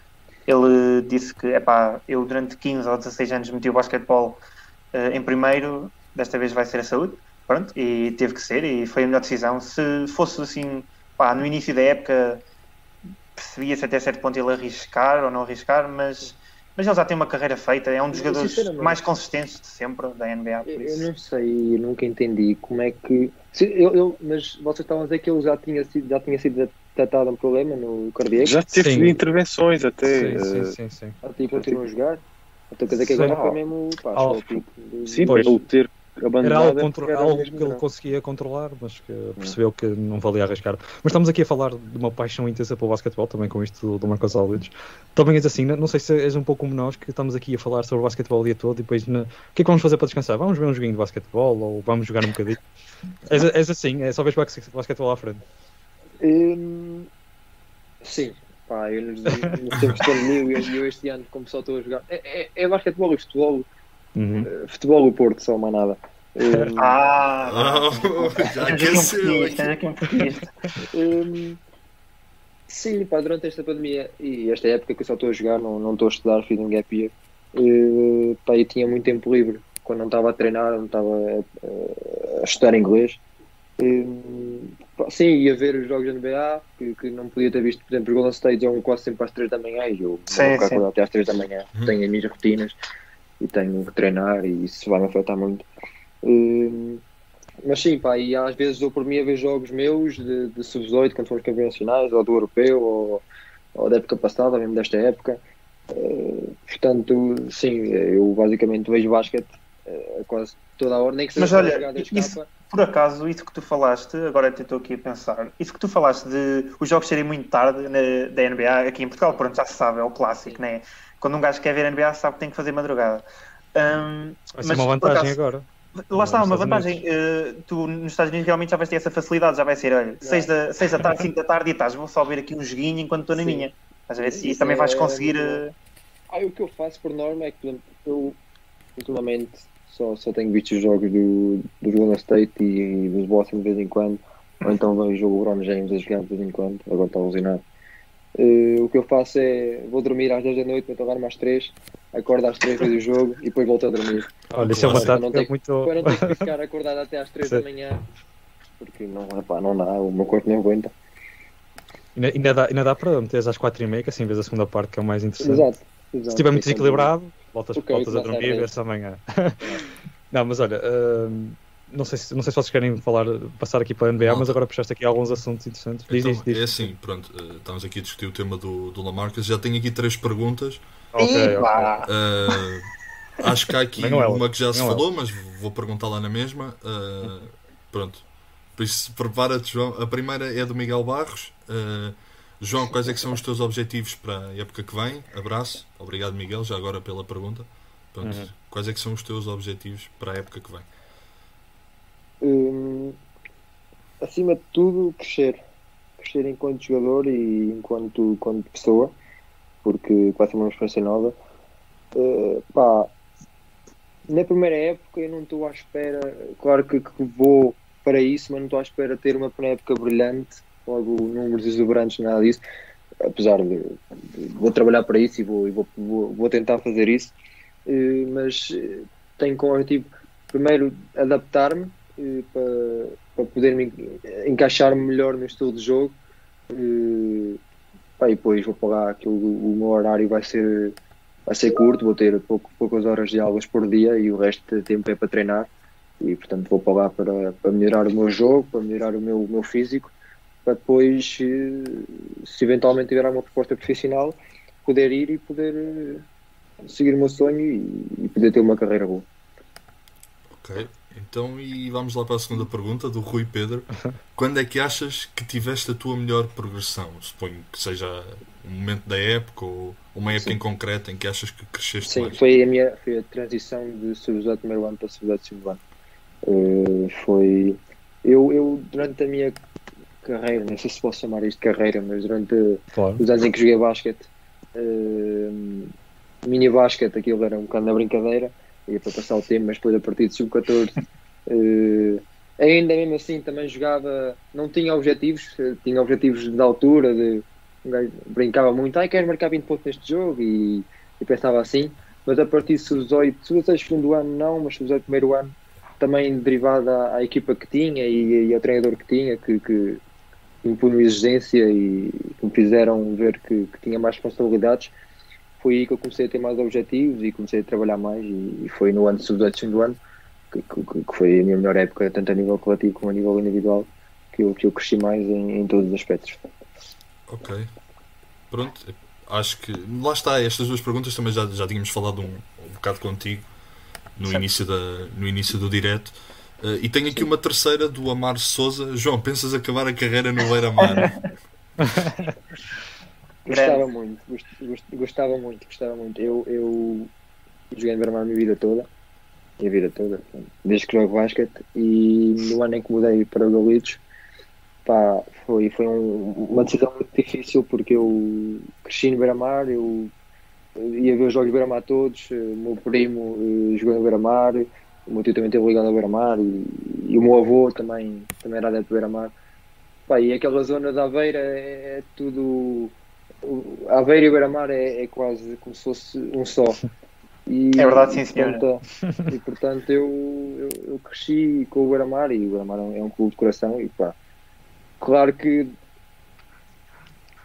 Ele disse que, epá, eu durante 15 ou 16 anos meti o basquetebol eh, em primeiro, desta vez vai ser a saúde. Pronto, e teve que ser, e foi a melhor decisão. Se fosse assim, pá, no início da época, percebia-se até certo ponto ele arriscar ou não arriscar, mas, mas ele já tem uma carreira feita, é um dos Eu, jogadores mais consistentes de sempre da NBA. Por Eu, eu não sei, eu nunca entendi como é que. Se, eu, eu- mas vocês estavam a dizer que ele já tinha sido, já tinha sido detectado um problema no cardíaco? Já teve Sim. intervenções até. Sim, sim, eh, sim, sim. Já tipo, continuou a jogar? Então quer dizer que Sim. agora foi mesmo pá, Ah, do- Sim, Pois. ele ter Era algo, era algo que ele conseguia controlar, mas que percebeu que não valia arriscar. Mas estamos aqui a falar de uma paixão intensa pelo basquetebol, também com isto do, do Marcos Aldridge. Também és assim, não sei se és um pouco como nós, que estamos aqui a falar sobre o basquetebol o dia todo e depois na- o que é que vamos fazer para descansar? Vamos ver um joguinho de basquetebol ou vamos jogar um bocadinho? és, és assim, é só vês basque- basquetebol à frente. Hum, sim, pá, eu nos, nos tempos de pandemia e eu, eu este ano, como só estou a jogar, é, é, é basquetebol e futebol, Uhum. eh, futebol e Porto, só mais nada. Hum, Ah, Oh, já um aqueceu português, aqui. tens aqui um. Hum, sim, pá, durante esta pandemia e esta época que eu só estou a jogar, não, não estou a estudar, fiz um gap year, eh, pá, eu tinha muito tempo livre quando não estava a treinar, não estava a, a estudar inglês. Hum, pá, sim, ia ver os jogos da NBA, que, que não podia ter visto, por exemplo, os Golden State jogam quase sempre às 3 da manhã e eu Sim, vou ficar sim. até às 3 da manhã. Uhum. Tenho as minhas rotinas e tenho que treinar e isso vai me afetar muito. Hum, mas sim, pá, e às vezes dou por mim a ver jogos meus de, de sub-18 quando fomos campeões nacionais, ou do europeu, ou, ou da época passada, ou mesmo desta época. Uh, portanto, sim, eu basicamente vejo basquete uh, quase toda a hora, nem que seja Mas olha, isso-. Por acaso, isso que tu falaste, agora até estou aqui a pensar, isso que tu falaste de os jogos serem muito tarde na, da NBA, aqui em Portugal, pronto, já se sabe, é o clássico, né? Quando um gajo quer ver NBA, sabe que tem que fazer madrugada. Vai ser mas, uma vantagem acaso, agora. Lá está, uma vantagem. eh, tu nos Estados Unidos realmente já vais ter essa facilidade, já vai ser, olha, 6 da, seis da tarde, 5 da tarde e estás, vou só ver aqui um joguinho enquanto estou na Sim. minha. Estás a ver se também vais é conseguir. muito eh, Ah, o que eu faço por norma é que, eu ultimamente só, só tenho visto os jogos do, do Golden State e, dos Boston de vez em quando, ou então vejo o LeBron James a jogar de vez em quando, agora está alucinado. Eh, o que eu faço é vou dormir às 10 da noite, vou tomar às 3, acordo às 3 vejo o jogo e depois volto a dormir. Olha, isso é uma tática tem- muito. Para não ter que ficar acordado até às 3 da manhã, porque não, epá, não dá, o meu corpo não aguenta. Ainda, ainda dá, ainda dá para meteres às 4h30, que assim vês a segunda parte, que é o mais interessante. Exato. exato. Se estiver muito desequilibrado, voltas, Ok, voltas a dormir e vê-se amanhã. não, mas olha, hum, não, sei se, não sei se vocês querem falar, passar aqui para a NBA, Não. mas agora puxaste aqui alguns assuntos interessantes. Diz, Então, diz, diz. é assim, pronto, eh, estamos aqui a discutir o tema do, do Lamarcus. Já tenho aqui três perguntas. Ok, ok. Epá! Eh, acho que há aqui uma que já se falou, mas vou perguntar lá na mesma. Eh, pronto, por isso prepara-te, João. A primeira é do Miguel Barros. Eh, João, quais é que são os teus objetivos para a época que vem? Abraço. Obrigado, Miguel, já agora pela pergunta. Pronto, Uhum. Quais é que são os teus objetivos para a época que vem? Hum, acima de tudo, crescer. Crescer enquanto jogador e enquanto, enquanto pessoa, porque vai ser uma experiência nova. Uh, pá, na primeira época eu não estou à espera, claro que, que vou para isso, mas não estou à espera de ter uma primeira época brilhante, logo números exuberantes, nada disso. Apesar de, de- vou trabalhar para isso e vou, e vou, vou, vou tentar fazer isso, Uh, mas tenho como objetivo primeiro adaptar-me para, para poder me encaixar melhor no estilo de jogo. Eh, pá, e depois vou pagar aquilo o meu horário vai ser vai ser curto, vou ter pouco, poucas horas de aulas por dia e o resto do tempo é para treinar. E portanto vou pagar para, para melhorar o meu jogo, para melhorar o meu, o meu físico para depois eh, se eventualmente tiver alguma proposta profissional poder ir e poder eh, seguir o meu sonho e, e poder ter uma carreira boa. Ok, então e vamos lá para a segunda pergunta do Rui Pedro. Quando é que achas que tiveste a tua melhor progressão? Suponho que seja um momento da época ou uma época Sim. em concreto em que achas que cresceste Sim, mais? foi a minha foi a transição de sub-18 primeiro ano para sub-18 segundo ano. Eh, foi eu, eu durante a minha carreira, não sei se posso chamar isto de carreira, mas durante Claro. os anos em que joguei basquete, eh, mini basquete, aquilo era um bocado na brincadeira, ia para passar o tempo, mas depois a partir de sub-14 eh, ainda mesmo assim também jogava, não tinha objetivos, eh, tinha objetivos de altura, de brincava muito, ai quero marcar 20 pontos neste jogo? E, e pensava assim, mas a partir de sub-18, sub-16 segundo ano não, mas sub-18 primeiro ano também derivado à, à equipa que tinha e, e ao treinador que tinha, que, que me punham exigência e que me fizeram ver que, que tinha mais responsabilidades, foi aí que eu comecei a ter mais objetivos e comecei a trabalhar mais e, e foi no ano sub-18 segundo ano que, que, que foi a minha melhor época, tanto a nível coletivo como a nível individual, que eu, que eu cresci mais em, em todos os aspectos. Ok, pronto. Acho que lá está, estas duas perguntas também já, já tínhamos falado um, um bocado contigo no início, da, no início do direto. Eh, e tenho aqui uma terceira do Amar Souza. João, pensas acabar a carreira no Beira-Mar? Gostava muito, gost- gost- gostava muito, gostava muito. Eu, eu joguei em a minha vida toda, minha vida toda, desde que jogo basquete, e no ano em que mudei para o Galitos, pá, foi, foi um- uma decisão muito difícil porque eu cresci no Beira-Mar, eu ia ver os jogos do Beira-Mar todos, o meu primo eh, jogou no Beira-Mar, o meu tio também esteve ligado ao Beira-Mar e, e o meu avô também, também era adepto do Beira-Mar. E aquela zona da Aveira é, é tudo. Aveiro e Beira-Mar é, é quase como se fosse um só. E, É verdade, sim, senhora. portanto, e portanto eu, eu, eu cresci com o Beira-Mar e o Beira-Mar é um- é um clube de coração e pá, claro que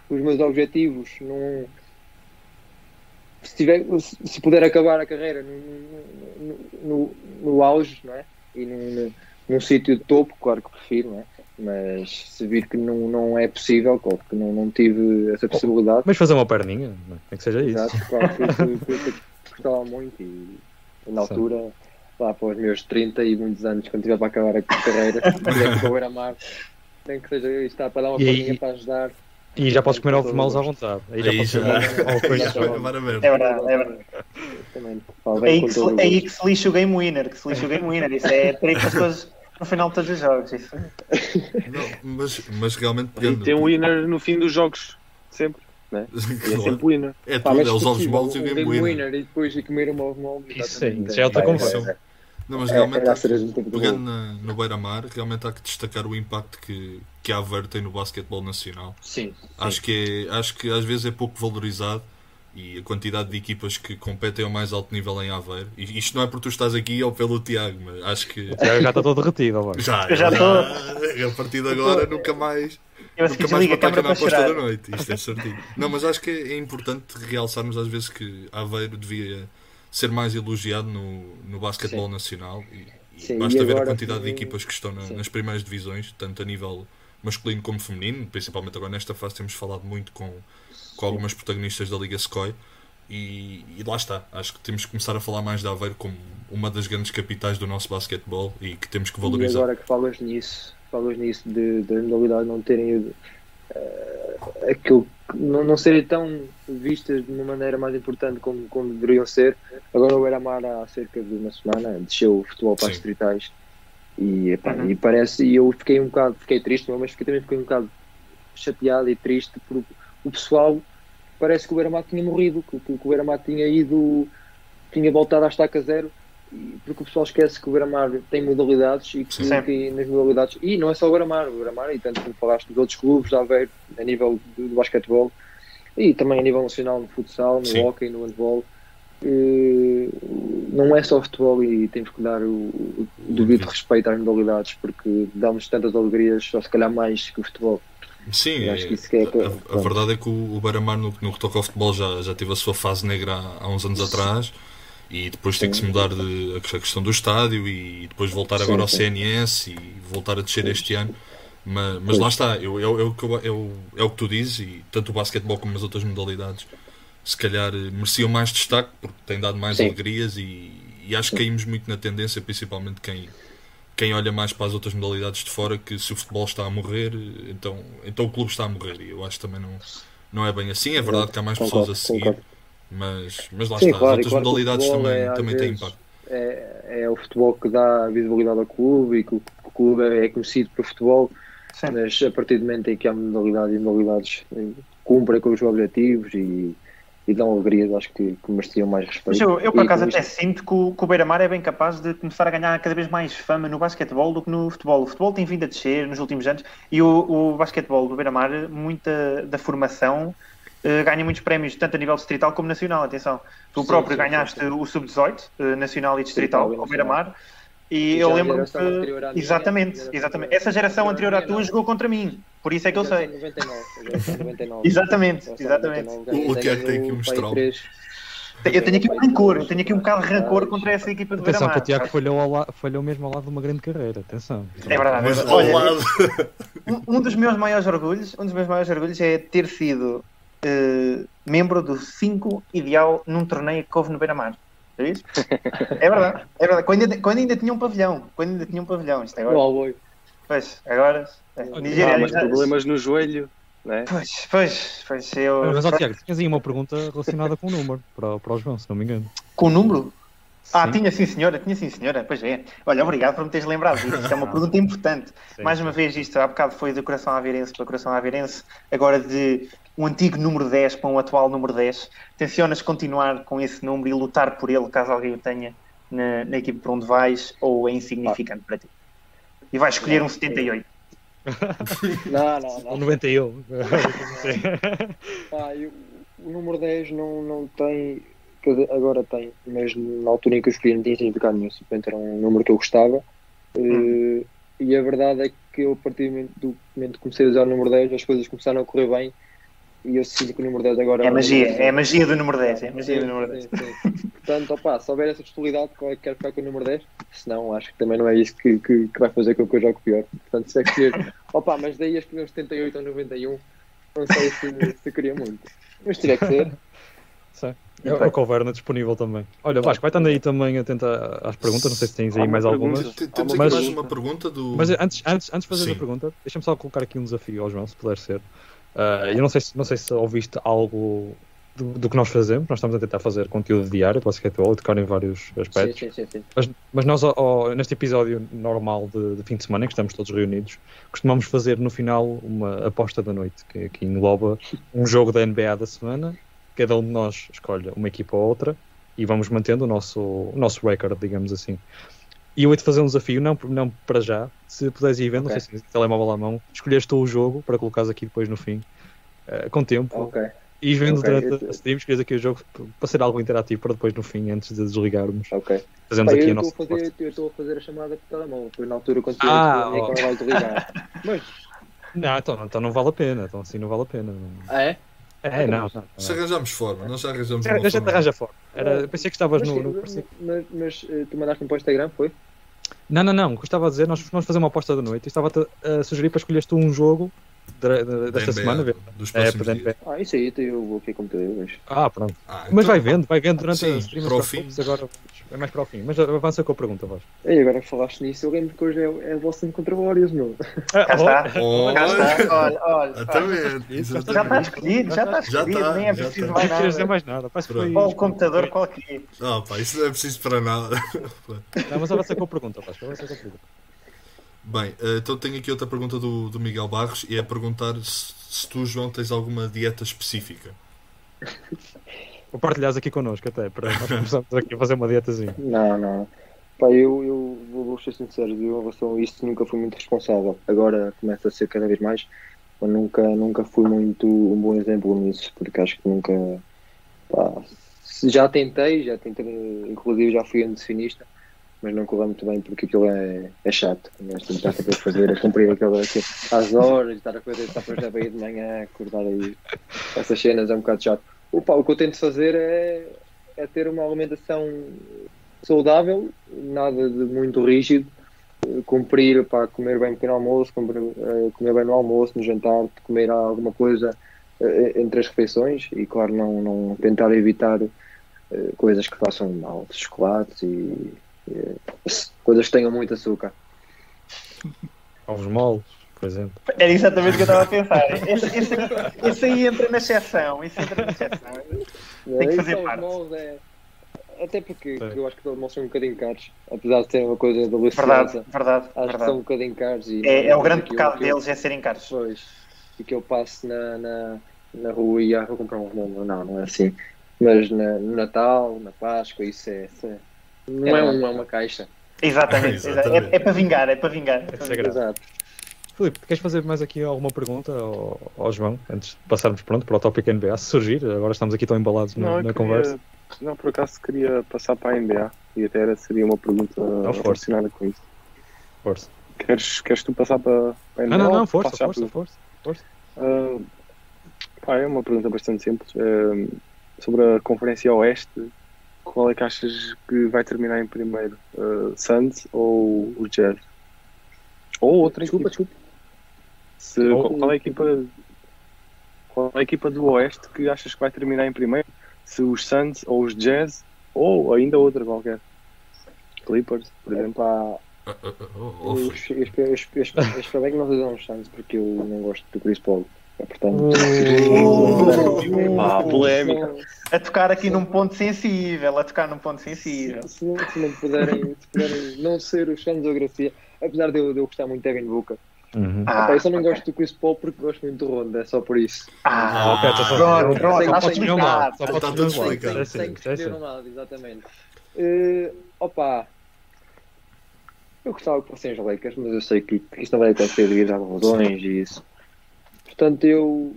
os meus objetivos não se, tiver, se puder acabar a carreira no, no, no, no auge não é? e num, num, num sítio de topo, claro que prefiro, não é? Mas se vir que não, não é possível, claro que não, não tive essa possibilidade, Mas fazer uma perninha, é? Tem que seja isso. Exato, claro, foi que eu gostava muito e na Sim. altura, lá para os meus 30 e muitos anos, quando tiver para acabar a carreira, tiver que correr a mar, nem que seja está para dar uma E aí- palhinha para ajudar. E já podes comer ovos maus à vontade. Aí já Aí podes já- comer ovos. É verdade, é verdade. É aí que, se, é que lixa o game winner, que se lixa o game winner. Isso é ter as coisas no final de todos os jogos. Isso. Não, mas, mas realmente E pegando. tem um winner no fim dos jogos. Sempre. E é Claro. sempre winner. É Pá, tudo, mas é os ovos moles e o um game winner. winner e depois ir comer um ovo mole. Isso exatamente. sim, isso é outra É, conversa. é, Não, mas é, realmente, é do pegando na- no Beira-Mar, realmente há que destacar o impacto que, que a Aveiro tem no basquetebol nacional. Sim, Acho que, é, acho que às vezes é pouco valorizado e a quantidade de equipas que competem ao mais alto nível em Aveiro. E isto não é porque tu estás aqui ou pelo Tiago, mas acho que Já já está todo derretido, vai. já, Eu já já- a partir de agora nunca mais. Eu Nunca mais desligo a vou estar câmera na aposta da noite, isto é certinho. Não, mas acho que é importante realçarmos às vezes que Aveiro devia ser mais elogiado no, no basquetebol nacional e, e Sim, basta e ver a agora quantidade de também- equipas que estão na- Sim. nas primeiras divisões, tanto a nível masculino como feminino, principalmente agora nesta fase temos falado muito com, com algumas protagonistas da Liga Secoy e, e lá está, acho que temos que começar a falar mais de Aveiro como uma das grandes capitais do nosso basquetebol e que temos que E valorizar. agora que falas nisso, falas nisso de, de modalidade não terem eh, aquilo não, não serem tão vistas de uma maneira mais importante como, como deveriam ser. Agora o Beira-Mar há cerca de uma semana desceu o futebol para as Sim. distritais e, epá, Uhum. e parece, e eu fiquei um bocado, fiquei triste, mas fiquei, também fiquei um bocado chateado e triste por o pessoal parece que o Beira-Mar tinha morrido, que, que, que o Beira-Mar tinha ido, tinha voltado à estaca zero porque o pessoal esquece que o Beira-Mar tem modalidades e que, Sim. que nas modalidades, e não é só o Beira-Mar, o Beira-Mar, e tanto como falaste dos outros clubes de Aveiro, a nível do, do basquetebol e também a nível nacional no futsal, no Sim. hockey, no handball, não é só futebol e temos que dar o, o devido respeito às modalidades porque damos tantas alegrias, ou se calhar mais que o futebol. Sim, acho que é que- a, a verdade é que o, o Beira-Mar no, no que toca ao futebol já, já teve a sua fase negra há, há uns anos atrás e depois tem que se mudar de, a questão do estádio e depois voltar Sim, agora ao sim. CNS e voltar a descer este ano. Mas, mas lá está, eu, eu, eu, eu- é o que tu dizes e tanto o basquetebol como as outras modalidades se calhar eh, mereciam mais destaque porque têm dado mais Sim. alegrias e, e acho que caímos muito na tendência, principalmente quem, quem olha mais para as outras modalidades de fora, que se o futebol está a morrer, então, então o clube está a morrer. E eu acho que também não, não é bem assim. É verdade que há mais pessoas Concordo, a seguir, concordo. mas, mas lá Sim, está. claro, as outras claro modalidades também, é, também têm impacto. É, é o futebol que dá visibilidade ao clube e que o, o clube é conhecido por futebol, Sim. mas a partir do momento em que há modalidades e modalidades eh, cumprem com os objetivos e, e dão alegrias, acho que, que mereciam mais respeito. Mas eu, eu por acaso até isto- sinto que o, que o Beira-Mar é bem capaz de começar a ganhar cada vez mais fama no basquetebol do que no futebol. O futebol tem vindo a descer nos últimos anos e o, o basquetebol do Beira-Mar, muita da formação, eh, ganha muitos prémios, tanto a nível distrital como nacional. Atenção, tu Sim, próprio sim, ganhaste sim, o sub-18, eh, nacional e distrital, ao Beira-Mar. E E eu lembro que. Exatamente, exatamente. Essa geração anterior à tua jogou contra mim, por isso é que eu sei. 99, a geração 99. Exatamente, exatamente. 99, O- Tiago tem aqui um estralo. Eu tenho aqui um rancor, eu tenho aqui um bocado de rancor contra essa equipa do Atenção que o. Tiago falhou, la- falhou mesmo ao lado de uma grande carreira. Atenção. É verdade. Mas Olha, ao lado. Um, um dos meus maiores orgulhos, um dos meus maiores orgulhos é ter sido eh, membro do 5 ideal num torneio que houve no Beira-Mar. É isso? É verdade, é verdade. Quando ainda, quando ainda tinha um pavilhão, quando ainda tinha um pavilhão, isto agora. No Alvoio. Pois, agora. Nigéria. Ah, mas problemas no joelho, né? Pois, pois, pois eu. Mas, ó, Tiago, tinhas aí uma pergunta relacionada com o número para, para o João, se não me engano. Com o número? Ah, Sim. tinha sim, senhora, tinha sim, senhora. Pois é. Olha, obrigado por me teres lembrado disso. Isto é uma pergunta importante. Sim, Mais uma vez, isto há bocado foi do coração aveirense para coração aveirense, agora de um antigo número 10 para um atual número 10. Tencionas continuar com esse número e lutar por ele, caso alguém o tenha na, na equipe para onde vais, ou é insignificante para ti? E vais escolher um 78. Não, não, não. 91. Pá, eu- o número 10 não, não tem. agora tem, mas na altura em que eu escolhi não tinha significado nenhum, simplesmente era um número que eu gostava. Eh, e a verdade é que eu, a partir do momento que comecei a usar o número 10, as coisas começaram a correr bem e eu sinto que o número 10 agora É magia, é a magia do número 10. É a magia Sim, do número 10. sim, sim. Portanto, opá, se houver essa possibilidade, qual é que quer ficar com o número 10? Se não, acho que também não é isso que, que, que vai fazer com que eu jogue pior. Portanto, se é que ser, opá, mas daí a escolher um 78 ou 91, não sei se, se queria muito. Mas teria que ser. Sei. É o que houver na disponível também. Olha, Vasco, vai estando aí também atento às perguntas, não sei se tens aí mais algumas. Temos Mas- aqui mais uma pergunta do. Mas antes, antes, antes de fazer Sim. a pergunta, deixa-me só colocar aqui um desafio ao João, se puder ser. Ah, eu não sei, se, não sei se ouviste algo do, do que nós fazemos, nós estamos a tentar fazer conteúdo diário para o Basketball, tocar em vários aspectos. sim, sim, sim. Mas, mas nós, neste episódio normal de, de fim de semana, em que estamos todos reunidos, costumamos fazer no final uma aposta da noite, que, que engloba um jogo da NBA da semana. Cada um de nós escolhe uma equipa ou outra e vamos mantendo o nosso, o nosso record, digamos assim. E eu ia-te fazer um desafio, não, não para já, se puderes ir vendo, Ok. não sei se tens telemóvel à mão, escolheres tu o jogo para colocares aqui depois no fim, eh, com tempo, Ok. e vendo Ok, durante a stream, escolhes aqui o jogo para ser algo interativo para depois no fim, antes de desligarmos, Ok. fazemos Pá, aqui a eu nossa estou a fazer, eu estou a fazer a chamada por telemóvel, foi na altura quando Ah, ah, vai desligar. Mas, Não, então, então não vale a pena. Então assim não vale a pena. ah, é? É, não. não, Se não. arranjamos forma, nós já arranjamos Já, uma já te forma. arranja fora. Era, eu pensei que estavas Mas, no. no- mas, mas, mas, eh, tu mandaste-me para o Instagram, foi? Não, não, não. O que eu estava a dizer, nós vamos fazer uma aposta da noite. Eu estava a sugerir para escolheres tu um jogo desta semana. Vê. Dos É, próximos para dias. Ah, isso aí, eu vou aqui com hoje. Ah, pronto. Ah, Mas então- vai vendo, vai vendo durante Sim, a stream. para o não fim. Agora é mais para o fim. Mas avança com a pergunta, Vasco. E agora que falaste nisso, eu lembro que hoje é, é Boston contra Warriors, meu. Cá está. Olha, Cá está. Olha, olha. olha. Exatamente, Já está exatamente. escolhido, já está Já escolhido, está, nem é já preciso está. mais Não queres dizer nada. mais nada. Parece que foi. Ou o computador qualquer. Ah, pá, isso não é preciso para nada. Não, mas avança com a pergunta, Vasco. Avança com a pergunta. Bem, eh, então tenho aqui outra pergunta do, do Miguel Barros e é perguntar se, se tu, João, tens alguma dieta específica. Vou partilhares aqui connosco até, para nós começarmos aqui a fazer uma dietazinha. Não, não. Pá, eu, eu vou, ser sincero, eu em relação a isso nunca fui muito responsável. Agora começa a ser cada vez mais, mas nunca, nunca fui muito um bom exemplo nisso, porque acho que nunca. Pá, já tentei, já tentei, inclusive já fui nutricionista, mas não correu muito bem porque aquilo é, é chato. Mas tentar sempre fazer, a cumprir aquilo assim, às horas, estar a fazer, estar depois da de manhã, acordar aí. Essas cenas é um bocado chato. O, pá, o que eu tento fazer é, é ter uma alimentação saudável, nada de muito rígido, cumprir para comer bem no pequeno almoço, cumprir, eh, comer bem no almoço, no jantar, comer alguma coisa eh, entre as refeições e claro não, não tentar evitar eh, coisas que façam mal, chocolates e coisas que tenham muito açúcar. Ovos moles, por exemplo. Era exatamente o que eu estava a pensar. Esse, esse, esse aí entra na exceção. Esse entra na exceção. Tem que Eh, fazer aos parte. é- Até porque Sim. eu acho que os moldes são um bocadinho caros, apesar de serem uma coisa Verdade, deliciosa, verdade, acho que são um verdade. bocadinho caros e É, é o grande pecado que eu- deles é serem caros. Pois. E que eu passo na, na, na rua e ah, vou comprar um redondo. Não, não é assim. Mas na, no Natal, na Páscoa, isso é. Isso é não é, um, é uma caixa. Exatamente. Exatamente. É, é para vingar, é para vingar. É é grave. Exato. Filipe, queres fazer mais aqui alguma pergunta ao, ao João, antes de passarmos pronto para o tópico NBA? Se surgir, agora estamos aqui tão embalados na, Não, eu na queria- conversa. Não, por acaso queria passar para a NBA e até era, seria uma pergunta força. relacionada com isso. Força. Queres, queres tu passar para, para a NBA? Não, não, não, ou força, força, por- força. Ah, pá, é uma pergunta bastante simples. Ah, sobre a Conferência Oeste, qual é que achas que vai terminar em primeiro? Ah, Suns ou o Jazz? Ou outra Desculpa, equipa? desculpa. Se, Ou- qual, qual é a equipa qual é a equipa do Oeste que achas que vai terminar em primeiro? Se os Suns ou os Jazz ou ainda outra qualquer? Clippers, por exemplo. Ah, ah, oh, oh, eu, eu, espero- eu, eu espero- bem que não sejam os Suns, porque eu não gosto do Chris Paul. É, portanto, Pá, polémica. A tocar aqui num ponto sensível, a tocar num ponto sensível. se, não, se não puderem, se puderem não ser os Suns ou Gracia, apesar de eu, de eu gostar muito de Devin Booker, Uhum. Ah, Epá, eu só não ok. gosto do Chris Paul porque gosto muito do Ronda, é só por isso. Ah, ok, então só- pronto, Só podes escolher um lado. Só podes um lado. É que é escolher assim. um lado, exatamente. Eh, opa, eu gostava que fossem os Lakers, mas eu sei que, que isso não vai acontecer devido às razões e isso. Portanto, eu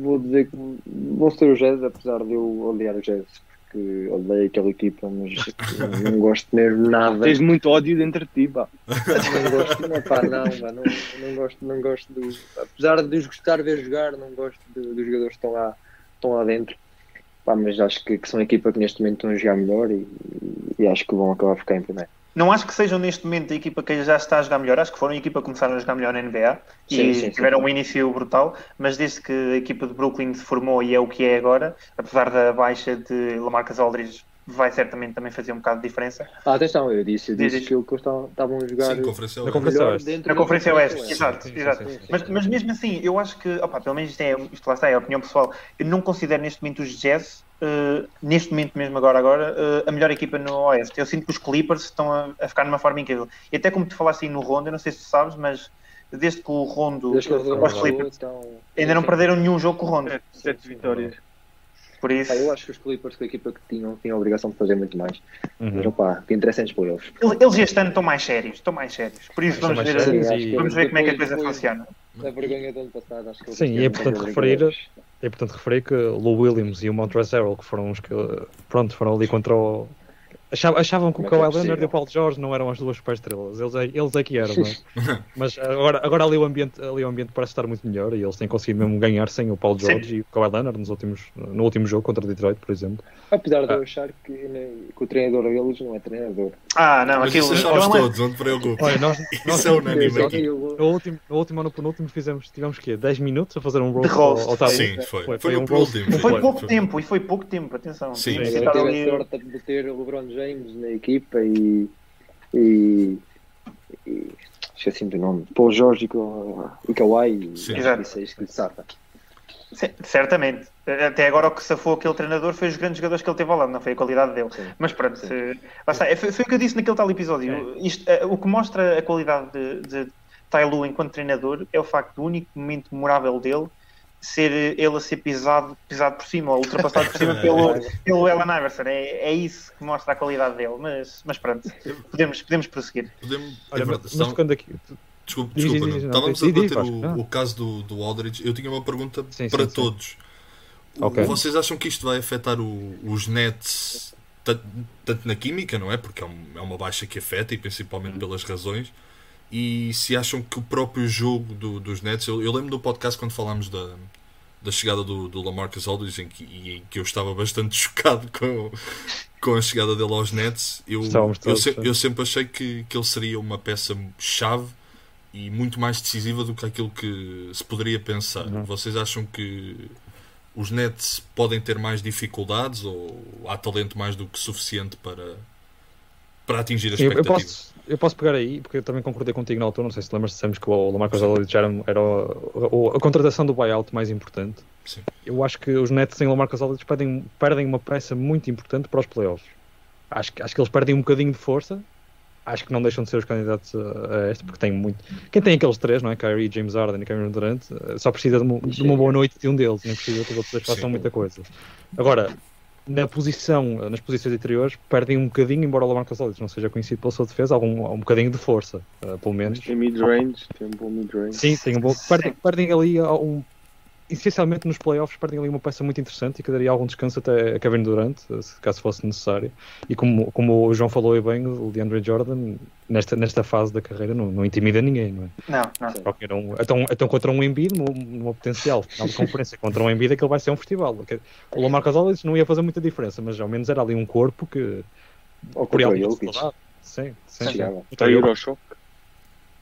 vou dizer que vão ser os Jazz, apesar de eu odiar os Jazz, que odeio aquela equipa, mas não, não gosto mesmo nada. Tens muito ódio dentro de ti, pá. Não gosto, não, pá, não, pá, não, não gosto, não gosto do. Apesar de os gostar de ver jogar, não gosto de- dos jogadores que estão lá, estão lá dentro. Pá, mas acho que, que são a equipa que neste momento estão a jogar melhor e, e acho que vão acabar a ficar em primeiro. Não acho que sejam neste momento a equipa que já está a jogar melhor, acho que foram a equipa que começaram a jogar melhor na NBA Sim, e sim, sim. tiveram um início brutal, mas desde que a equipa de Brooklyn se formou e é o que é agora, apesar da baixa de Lamarcus Aldridge, vai certamente também fazer um bocado de diferença. Ah, atenção, eu disse, eu disse diz. que eles estavam estavam a jogar Sim, conferência Na conferência Oeste. Na Conferência Oeste, exato, Sim, sim, exato. sim, sim. Mas, mas mesmo assim, eu acho que, opa, pelo menos isto, é, isto lá está, é a opinião pessoal, eu não considero neste momento os Jazz, eh, neste momento mesmo agora, agora, eh, a melhor equipa no Oeste. Eu sinto que os Clippers estão a, a ficar numa forma incrível. E até como tu falaste aí no Rondo, eu não sei se tu sabes, mas desde que o Rondo Desde que jogaram, Clippers, então- ainda não perderam nenhum jogo com o Rondo. Sete vitórias. Por isso, eu acho que os Clippers, com a equipa que tinham, tinham a obrigação de fazer muito mais. Mas Uhum. opá, o que interessa é playoffs. eles eles este ano estão mais sérios, estão mais sérios. Por isso Estão vamos ver, sérios e- que vamos ver como é que a coisa depois funciona. Da vergonha do ano passado, acho que Sim, e é importante fazer referir-. É importante referir que Lou Williams e o Montrezl, que foram os que pronto, foram ali contra o. Achavam, achavam que o é é Kawhi Leonard e o Paulo Jorge não eram as duas superestrelas. Eles, é- eles é que eram, não é? Mas agora, agora ali, o ambiente, ali o ambiente parece estar muito melhor e eles têm conseguido mesmo ganhar sem o Paulo Sim. Jorge e o Kawhi Leonard nos últimos, no último jogo contra Detroit, por exemplo. Apesar de Ah. eu achar que, né, que o treinador deles não é treinador. Ah, não, Mas aquilo. isso achámos aquilo é- todos, não te preocupes. Olha, nós, nós Isso é unânime aqui. no, último, no último ou no penúltimo fizemos, tivemos que 10 minutos a fazer um roast, De roast. ao, ao. Sim, foi. Foi- Foi, foi um roast. Último. Foi Foi, pouco foi. tempo, e foi pouco tempo, atenção. Sim, sim. que Eu estar tive ali- a James na equipa e. e, e esqueci-me do nome. Paul Jorge e e Kawhi. Sim. e isso é que lhe safa. Sim, certamente. Até agora o que safou aquele treinador foi os grandes jogadores que ele teve ao lado, não foi a qualidade dele. Sim. Mas pronto, Sim. eh, lá está. É, Foi, foi o que eu disse naquele tal episódio. Isto, eh, o que mostra a qualidade de, de Tai Lu enquanto treinador é o facto do único momento memorável dele ser ele a ser pisado, pisado por cima, ou ultrapassado por cima pelo, pelo Alan Iverson. É, é isso que mostra a qualidade dele. Mas, mas pronto, podemos, podemos prosseguir. Podemos, é Olha, mas, estão- aqui. Desculpa, Diz, desculpa diz, não. diz, não, Estávamos diz, a debater o, caso do, do Aldridge. Eu tinha uma pergunta Sim, para sim, sim. todos. O- Ok. Vocês acham que isto vai afetar o- os Nets tanto, tanto na química, não é? Porque é, um- é uma baixa que afeta e principalmente Uhum. pelas razões. E se acham que o próprio jogo do- dos Nets. Eu, eu lembro do podcast quando falámos da, da chegada do, do Lamarcus Aldridge em que, e em que eu estava bastante chocado com, com a chegada dele aos Nets. Eu, eu, se- eu sempre achei que, que ele seria uma peça-chave e muito mais decisiva do que aquilo que se poderia pensar. Uhum. Vocês acham que os Nets podem ter mais dificuldades ou há talento mais do que suficiente para, para atingir a Sim, eu, posso, pegar aí, porque eu também concordei contigo na altura. Não sei se lembras, dissemos que o Lamarcus Aldridge era, era o- o- a contratação do buyout mais importante. Sim. Eu acho que os Nets sem Lamarcus Aldridge perdem, perdem uma peça muito importante para os playoffs. Acho, que- acho que eles perdem um bocadinho de força. Acho que não deixam de ser os candidatos a, a este, porque tem muito. Quem tem aqueles três, não é? Kyrie, James Harden e Kevin Durant, eh, só precisa de uma, de uma boa noite de um deles, nem precisa que os outros dois façam muita coisa. Agora, na posição, nas posições interiores, perdem um bocadinho, embora o Lamarcus Aldridge não seja conhecido pela sua defesa, algum, um bocadinho de força, eh, pelo menos. Tem mid-range, tem um bom mid-range. Sim, tem um bom. Perdem, perdem ali uh, um. Essencialmente nos playoffs perdem ali uma peça muito interessante e que daria algum descanso até a Kevin Durant, se caso fosse necessário. E como, como o João falou aí bem, o DeAndre Jordan, nesta, nesta fase da carreira, não, não intimida ninguém, não é? Não, não. Qualquer um, então, então contra um Embiid, numa, potencial final de conferência contra um Embiid, aquele vai ser um festival. O Lamarcus Aldridge não ia fazer muita diferença, mas ao menos era ali um corpo que Ou por contra o ele Jokic. Sim, sim. Chegava. Então, eu- Euroshock.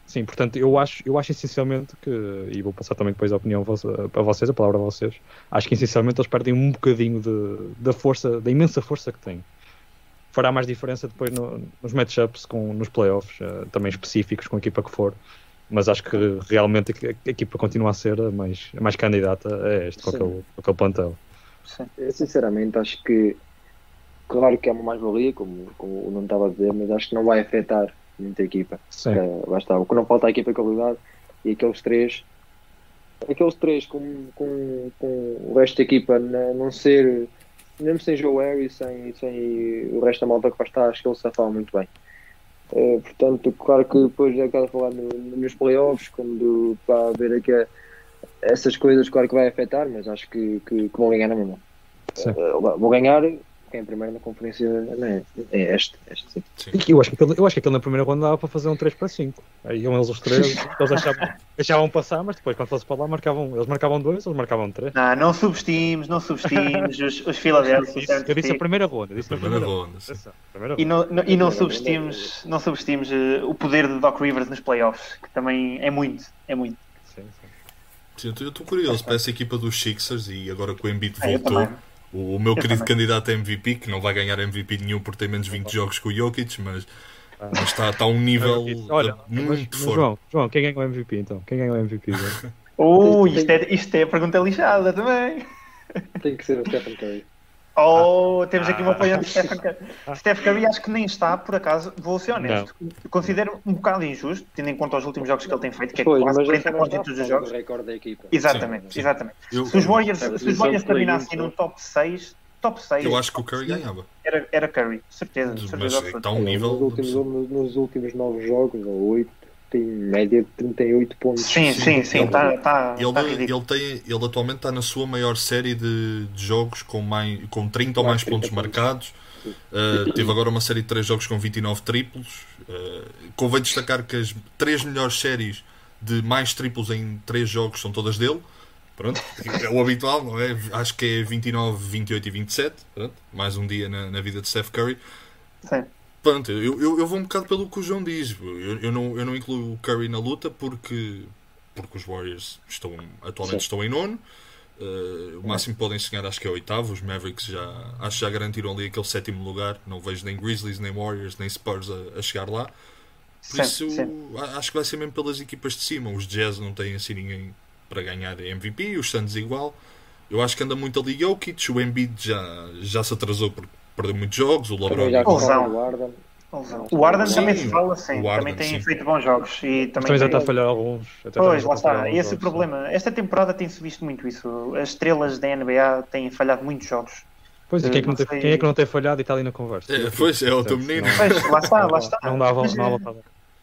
Sim, portanto, eu acho, eu acho essencialmente que, e vou passar também depois a opinião vossa- a vocês, a palavra a vocês, acho que essencialmente eles perdem um bocadinho de, da força, da imensa força que têm. Fará mais diferença depois no- nos matchups, com, nos playoffs, eh, também específicos, com a equipa que for, mas acho que realmente a, equipa continua a ser a mais, a mais candidata a este, com Sim. aquele, com aquele plantel. Sim. Eu sinceramente acho que, claro que é uma mais-valia, como, como o não estava a dizer, mas acho que não vai afetar muito a equipa. Eh, lá está, o que não falta à equipa é qualidade e aqueles três, aqueles três com, com, com o resto da equipa na- não ser, mesmo sem Joe Harris, sem, sem o resto da malta que vai estar, acho que eles safaram muito bem. Eh, portanto, claro que depois é que falar no, nos playoffs, quando para ver aqui a- essas coisas, claro que vai afetar, mas acho que, que, que vão ganhar na mesma. Vão ganhar quem é primeiro na conferência não é, este, este sim. Sim. E eu acho, que aquele, eu acho que aquele na primeira ronda dava para fazer um 3 para 5. Aí iam eles os três, eles achavam, deixavam passar, mas depois quando fosse para lá marcavam, eles marcavam dois, eles marcavam três. Não, não subestimes, não subestimes os, os Philadelphia. Isso, eu disse a primeira ronda. Disse a Primeira primeira ronda. primeira E ronda. não, não- e não subestimes, não subestimes eh, o poder de Doc Rivers nos playoffs, que também é muito, é muito. Sim, sim. Sim, eu eu estou curioso para essa equipa dos Sixers e agora que o Embiid Ah, eu voltou. O, o meu Eu querido também. candidato a MVP, que não vai ganhar MVP nenhum por ter menos 20 jogos que o Jokic, mas, mas está, está a um nível Olha, uh, muito forte. João, João, quem ganha o MVP então? Quem ganha o MVP? Oh, isto é, isto é a pergunta lixada também. Tem que ser o Stephen Curry. Oh, temos aqui uma apoiante de Ah. Stephen Curry. Stephen Curry acho que nem está, por acaso, vou ser honesto. Considero um bocado injusto, tendo em conta os últimos jogos que ele tem feito, que é Pois, quase mas 40 esse não pontos em todos os jogos. Exatamente, sim. exatamente. Eu, Se os Warriors, É a se os posição Warriors terminassem sim. num top 6, top 6 eu acho que o Curry ganhava. era, era Curry, certeza, Mas certeza absoluta. está um Nos nível. últimos, nos, últimos nove jogos, ou oito, tem média de 38 pontos. Sim, sim, sim, Ele- está tá, tá Ele, ridículo. ele, tem, ele atualmente está na sua maior série de, de jogos com, mais, com 30 ou mais Mais 30 pontos pontos. marcados. Uh, teve agora uma série de 3 jogos com 29 triplos. Uh, convém destacar que as três melhores séries de mais triplos em 3 jogos são todas dele. Pronto, é o habitual, não é? Acho que é 29, 28 e 27. Pronto, mais um dia na, na vida de Steph Curry. Sim. Pronto, eu, eu, eu vou um bocado pelo que o João diz. Eu, eu, não, eu não incluo o Curry na luta porque, porque os Warriors estão, atualmente Sim. estão em nono. Uh, o máximo que podem chegar acho que é oitavo. Os Mavericks já, acho já garantiram ali aquele sétimo lugar. Não vejo nem Grizzlies, nem Warriors, nem Spurs a, a chegar lá. Por isso sim. acho que vai ser mesmo pelas equipas de cima. Os Jazz não têm assim ninguém para ganhar MVP, os Suns igual. Eu acho que anda muito ali Jokic, o Embiid já, já se atrasou porque perdeu muitos jogos, o LeBron do Arden. O Arden Sim, também se fala assim, o Arden, também tem sim. feito bons jogos e também também já está a falhar alguns. até Pois, lá está esse é o problema. Esta temporada tem-se visto muito isso. As estrelas da NBA têm falhado muitos jogos. Pois, e quem é, que não tem, sei- quem é que não tem falhado e está ali na conversa? É, pois, é o teu menino. Pois, lá está, lá está. Não dava, Mas, não eh, dava para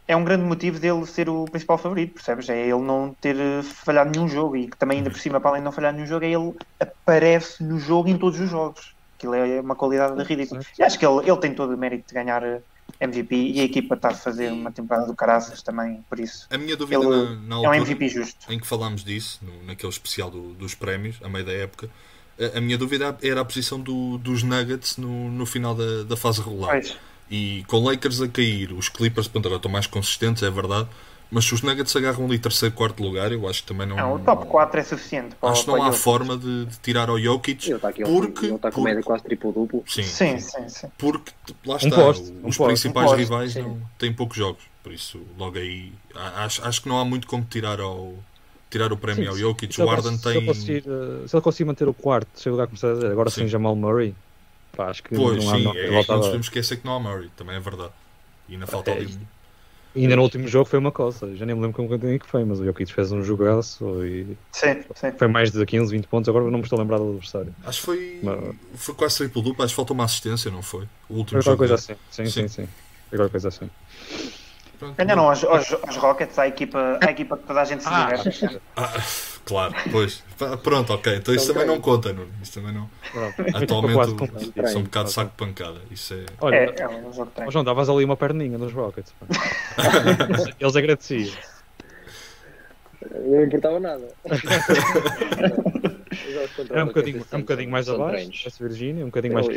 é um grande motivo dele ser o principal favorito, percebes? É ele não ter eh, falhado nenhum jogo e que também ainda por cima, para além de não falhar nenhum jogo, é ele aparece no jogo em todos os jogos. Aquilo é uma qualidade ridícula. E acho que ele, ele tem todo o mérito de ganhar eh, MVP e a equipa está a fazer uma temporada do caraças também, por isso. A minha dúvida Ele na, na É um MVP justo. em que falámos disso, no- naquele especial do- dos prémios, a meio da época, a, a minha dúvida era a posição do- dos Nuggets no, no final da, da fase regular. Pois. E com Lakers a cair, os Clippers pronto, agora estão mais consistentes, é verdade. Mas se os Nuggets agarram ali terceiro, quarto lugar, eu acho que também não. Não, o top 4 é suficiente para, Acho que não há Jokic. forma de, de tirar ao Jokic. Ele está aqui, Porque- ele está com porque- média quase triplo-duplo. Sim, Sim, sim, sim. porque lá está, poste, um os poste, principais um poste, rivais não, têm poucos jogos. Por isso, logo aí, acho, acho que não há muito como tirar, ao, tirar o prémio Sim, ao Jokic. se O ele Arden se tem. ele conseguir, eh, se ele conseguir manter o quarto, se lugar começar a dizer, agora Sim. sem Jamal Murray, pá, acho que Pois, não há sim, não, é, é não a nos dar. podemos esquecer que não há Murray, também é verdade. E ainda falta É, ali. E ainda no último jogo foi uma coisa, já nem me lembro como é que foi, mas o Jokic fez um jogaço e Sim, sim. foi mais de 15, 20 pontos, agora não me estou a lembrar do adversário. Acho que foi, Mas- foi quase triplo duplo, acho que faltou uma assistência, não foi? O último Foi jogo. coisa dele. assim, sim, Sim. sim, sim. Foi coisa assim. Pronto. Ganharam aos, aos, aos Rockets, à equipa, à equipa que toda a gente se Ah, diverte. Ah, claro, pois. Pronto, ok. Então isso também não conta, Nuno. Isso também não. Pronto. Atualmente o- são um bocado de saco de pancada. Isso é. Olha, É, é um jogo. João, davas ali uma perninha nos Rockets. Eles- Eles agradeciam. Não importava nada. É um bocadinho, é um bocadinho mais abaixo, treinos. West Virginia, um bocadinho mais.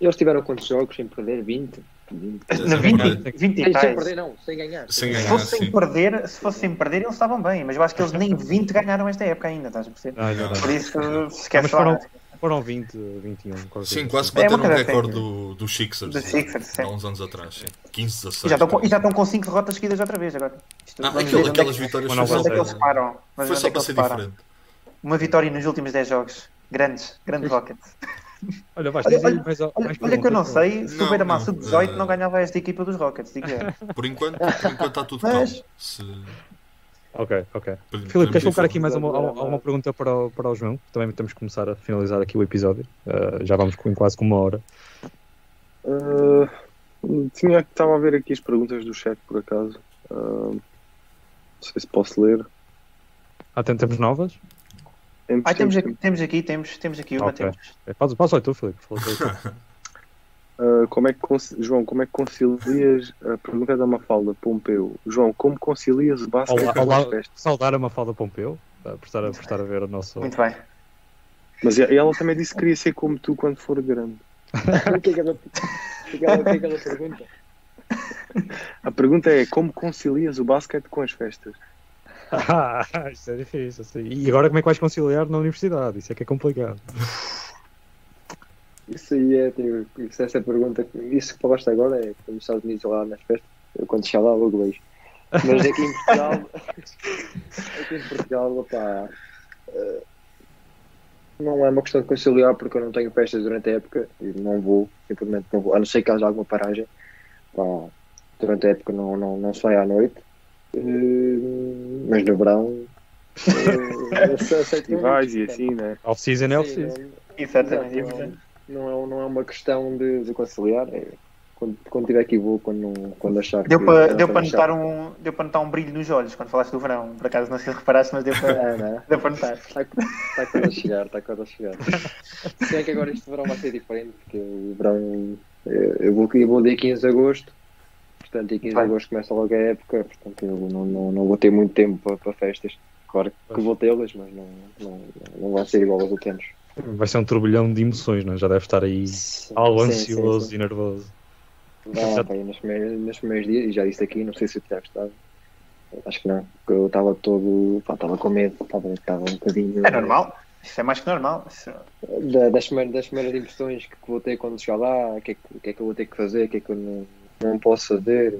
Eles tiveram quantos jogos sem perder? 20? 20. Na 20, Sem 20 e Sem, perder, não, sem ganhar. Sem Se ganhar. fossem sim. perder, se fossem perder, eles estavam bem, mas eu acho que eles nem 20 ganharam esta época ainda, estás a perceber? Ah, já dá. Por isso, Ah, esquece lá. foram, foram 20, 21. qualquer Sim, quase que É bateram o coisa recorde do, dos Sixers. Dos Sixers. Há uns anos atrás. Sim. 15, 16. E já, estão com, e já estão com 5 derrotas seguidas outra vez agora. Isto, Ah, onde é aquelas que- vitórias Uma foi só, é param. Foi só é para ser diferente. Uma vitória nos últimos 10 jogos. Grandes, grandes Rockets. Olha, vais, Olha, olha, mais, Olha, mais olha que eu não sei se o Beira-Mar não, sub-18 eh, não ganhava esta equipa dos Rockets. Digo já. Por enquanto, por enquanto está tudo Mas- calmo. Se... Ok, ok. Filipe, queres colocar aqui mais uma, uma, pergunta para o, para o João? Também temos que começar a finalizar aqui o episódio. Uh, já vamos com quase com uma hora. Ah, tinha que estava a ver aqui as perguntas do chat por acaso. Ah, não sei se posso ler. Ah, tem- temos novas? Temos, Ah, temos temos, aqui, temos aqui, temos, temos aqui uma, Ok. temos. É, Faz, faz só tu, Filipe. Ah, como é que João, como é que concilias a pergunta é da Mafalda Pompeu? João, como concilias o basquete Olá, com olá. as festas? Saudar a Mafalda Pompeu, eh, por estar, a, por estar a ver o nosso. Muito bem. Mas ela também disse que queria ser como tu quando for grande. O que é que ela, o que é ela, é que ela pergunta? A pergunta é como concilias o basquete com as festas? Ah, isso é difícil. Assim. E agora como é que vais conciliar na universidade? Isso é que é complicado. Isso aí é, tipo, isso, essa pergunta, isso que falaste agora é como os Estados Unidos lá nas festas, eu quando chegar lá logo vejo. Mas aqui em Portugal, aqui em Portugal, opá, eh, não é uma questão de conciliar porque eu não tenho festas durante a época e não vou, simplesmente não vou, a não ser que haja alguma paragem, pá, durante a época não, não, não saio à noite, Eh, mas no verão eu aceito E e assim, né? Off-season é off-season. não- Exatamente. Não, não, é, não é uma questão de, de conciliar. É, quando, quando tiver aqui vou, quando, quando achar Deu que. deu para achar- notar um deu para notar um brilho nos olhos quando falaste do verão. Por acaso não sei se reparaste, mas deu para, É, não. deu para notar. Está, está quase a chegar, está quase a chegar. Se bem que agora este verão vai ser diferente, porque o verão. eh, Eu vou, eu vou dia 15 de agosto, portanto, dia 15 de agosto começa logo a época, portanto, eu não, não, não vou ter muito tempo para, para festas. Claro que vou tê-las, mas não, não, não vai ser igual aos outros. Vai ser um turbilhão de emoções, não é? Já deve estar aí algo Sim, sim, ansioso sim. e nervoso. Não, pá, nos, primeiros, nos primeiros dias, e já disse aqui, não sei se o Tiago estava. Acho que não, porque eu estava todo. pá, estava com medo, estava, estava um bocadinho. É normal. Isso é mais que normal. Isso- Da- das, primeiras, das primeiras impressões que vou ter quando chegar lá, o que, é que, o que é que eu vou ter que fazer, o que é que eu não, não posso fazer.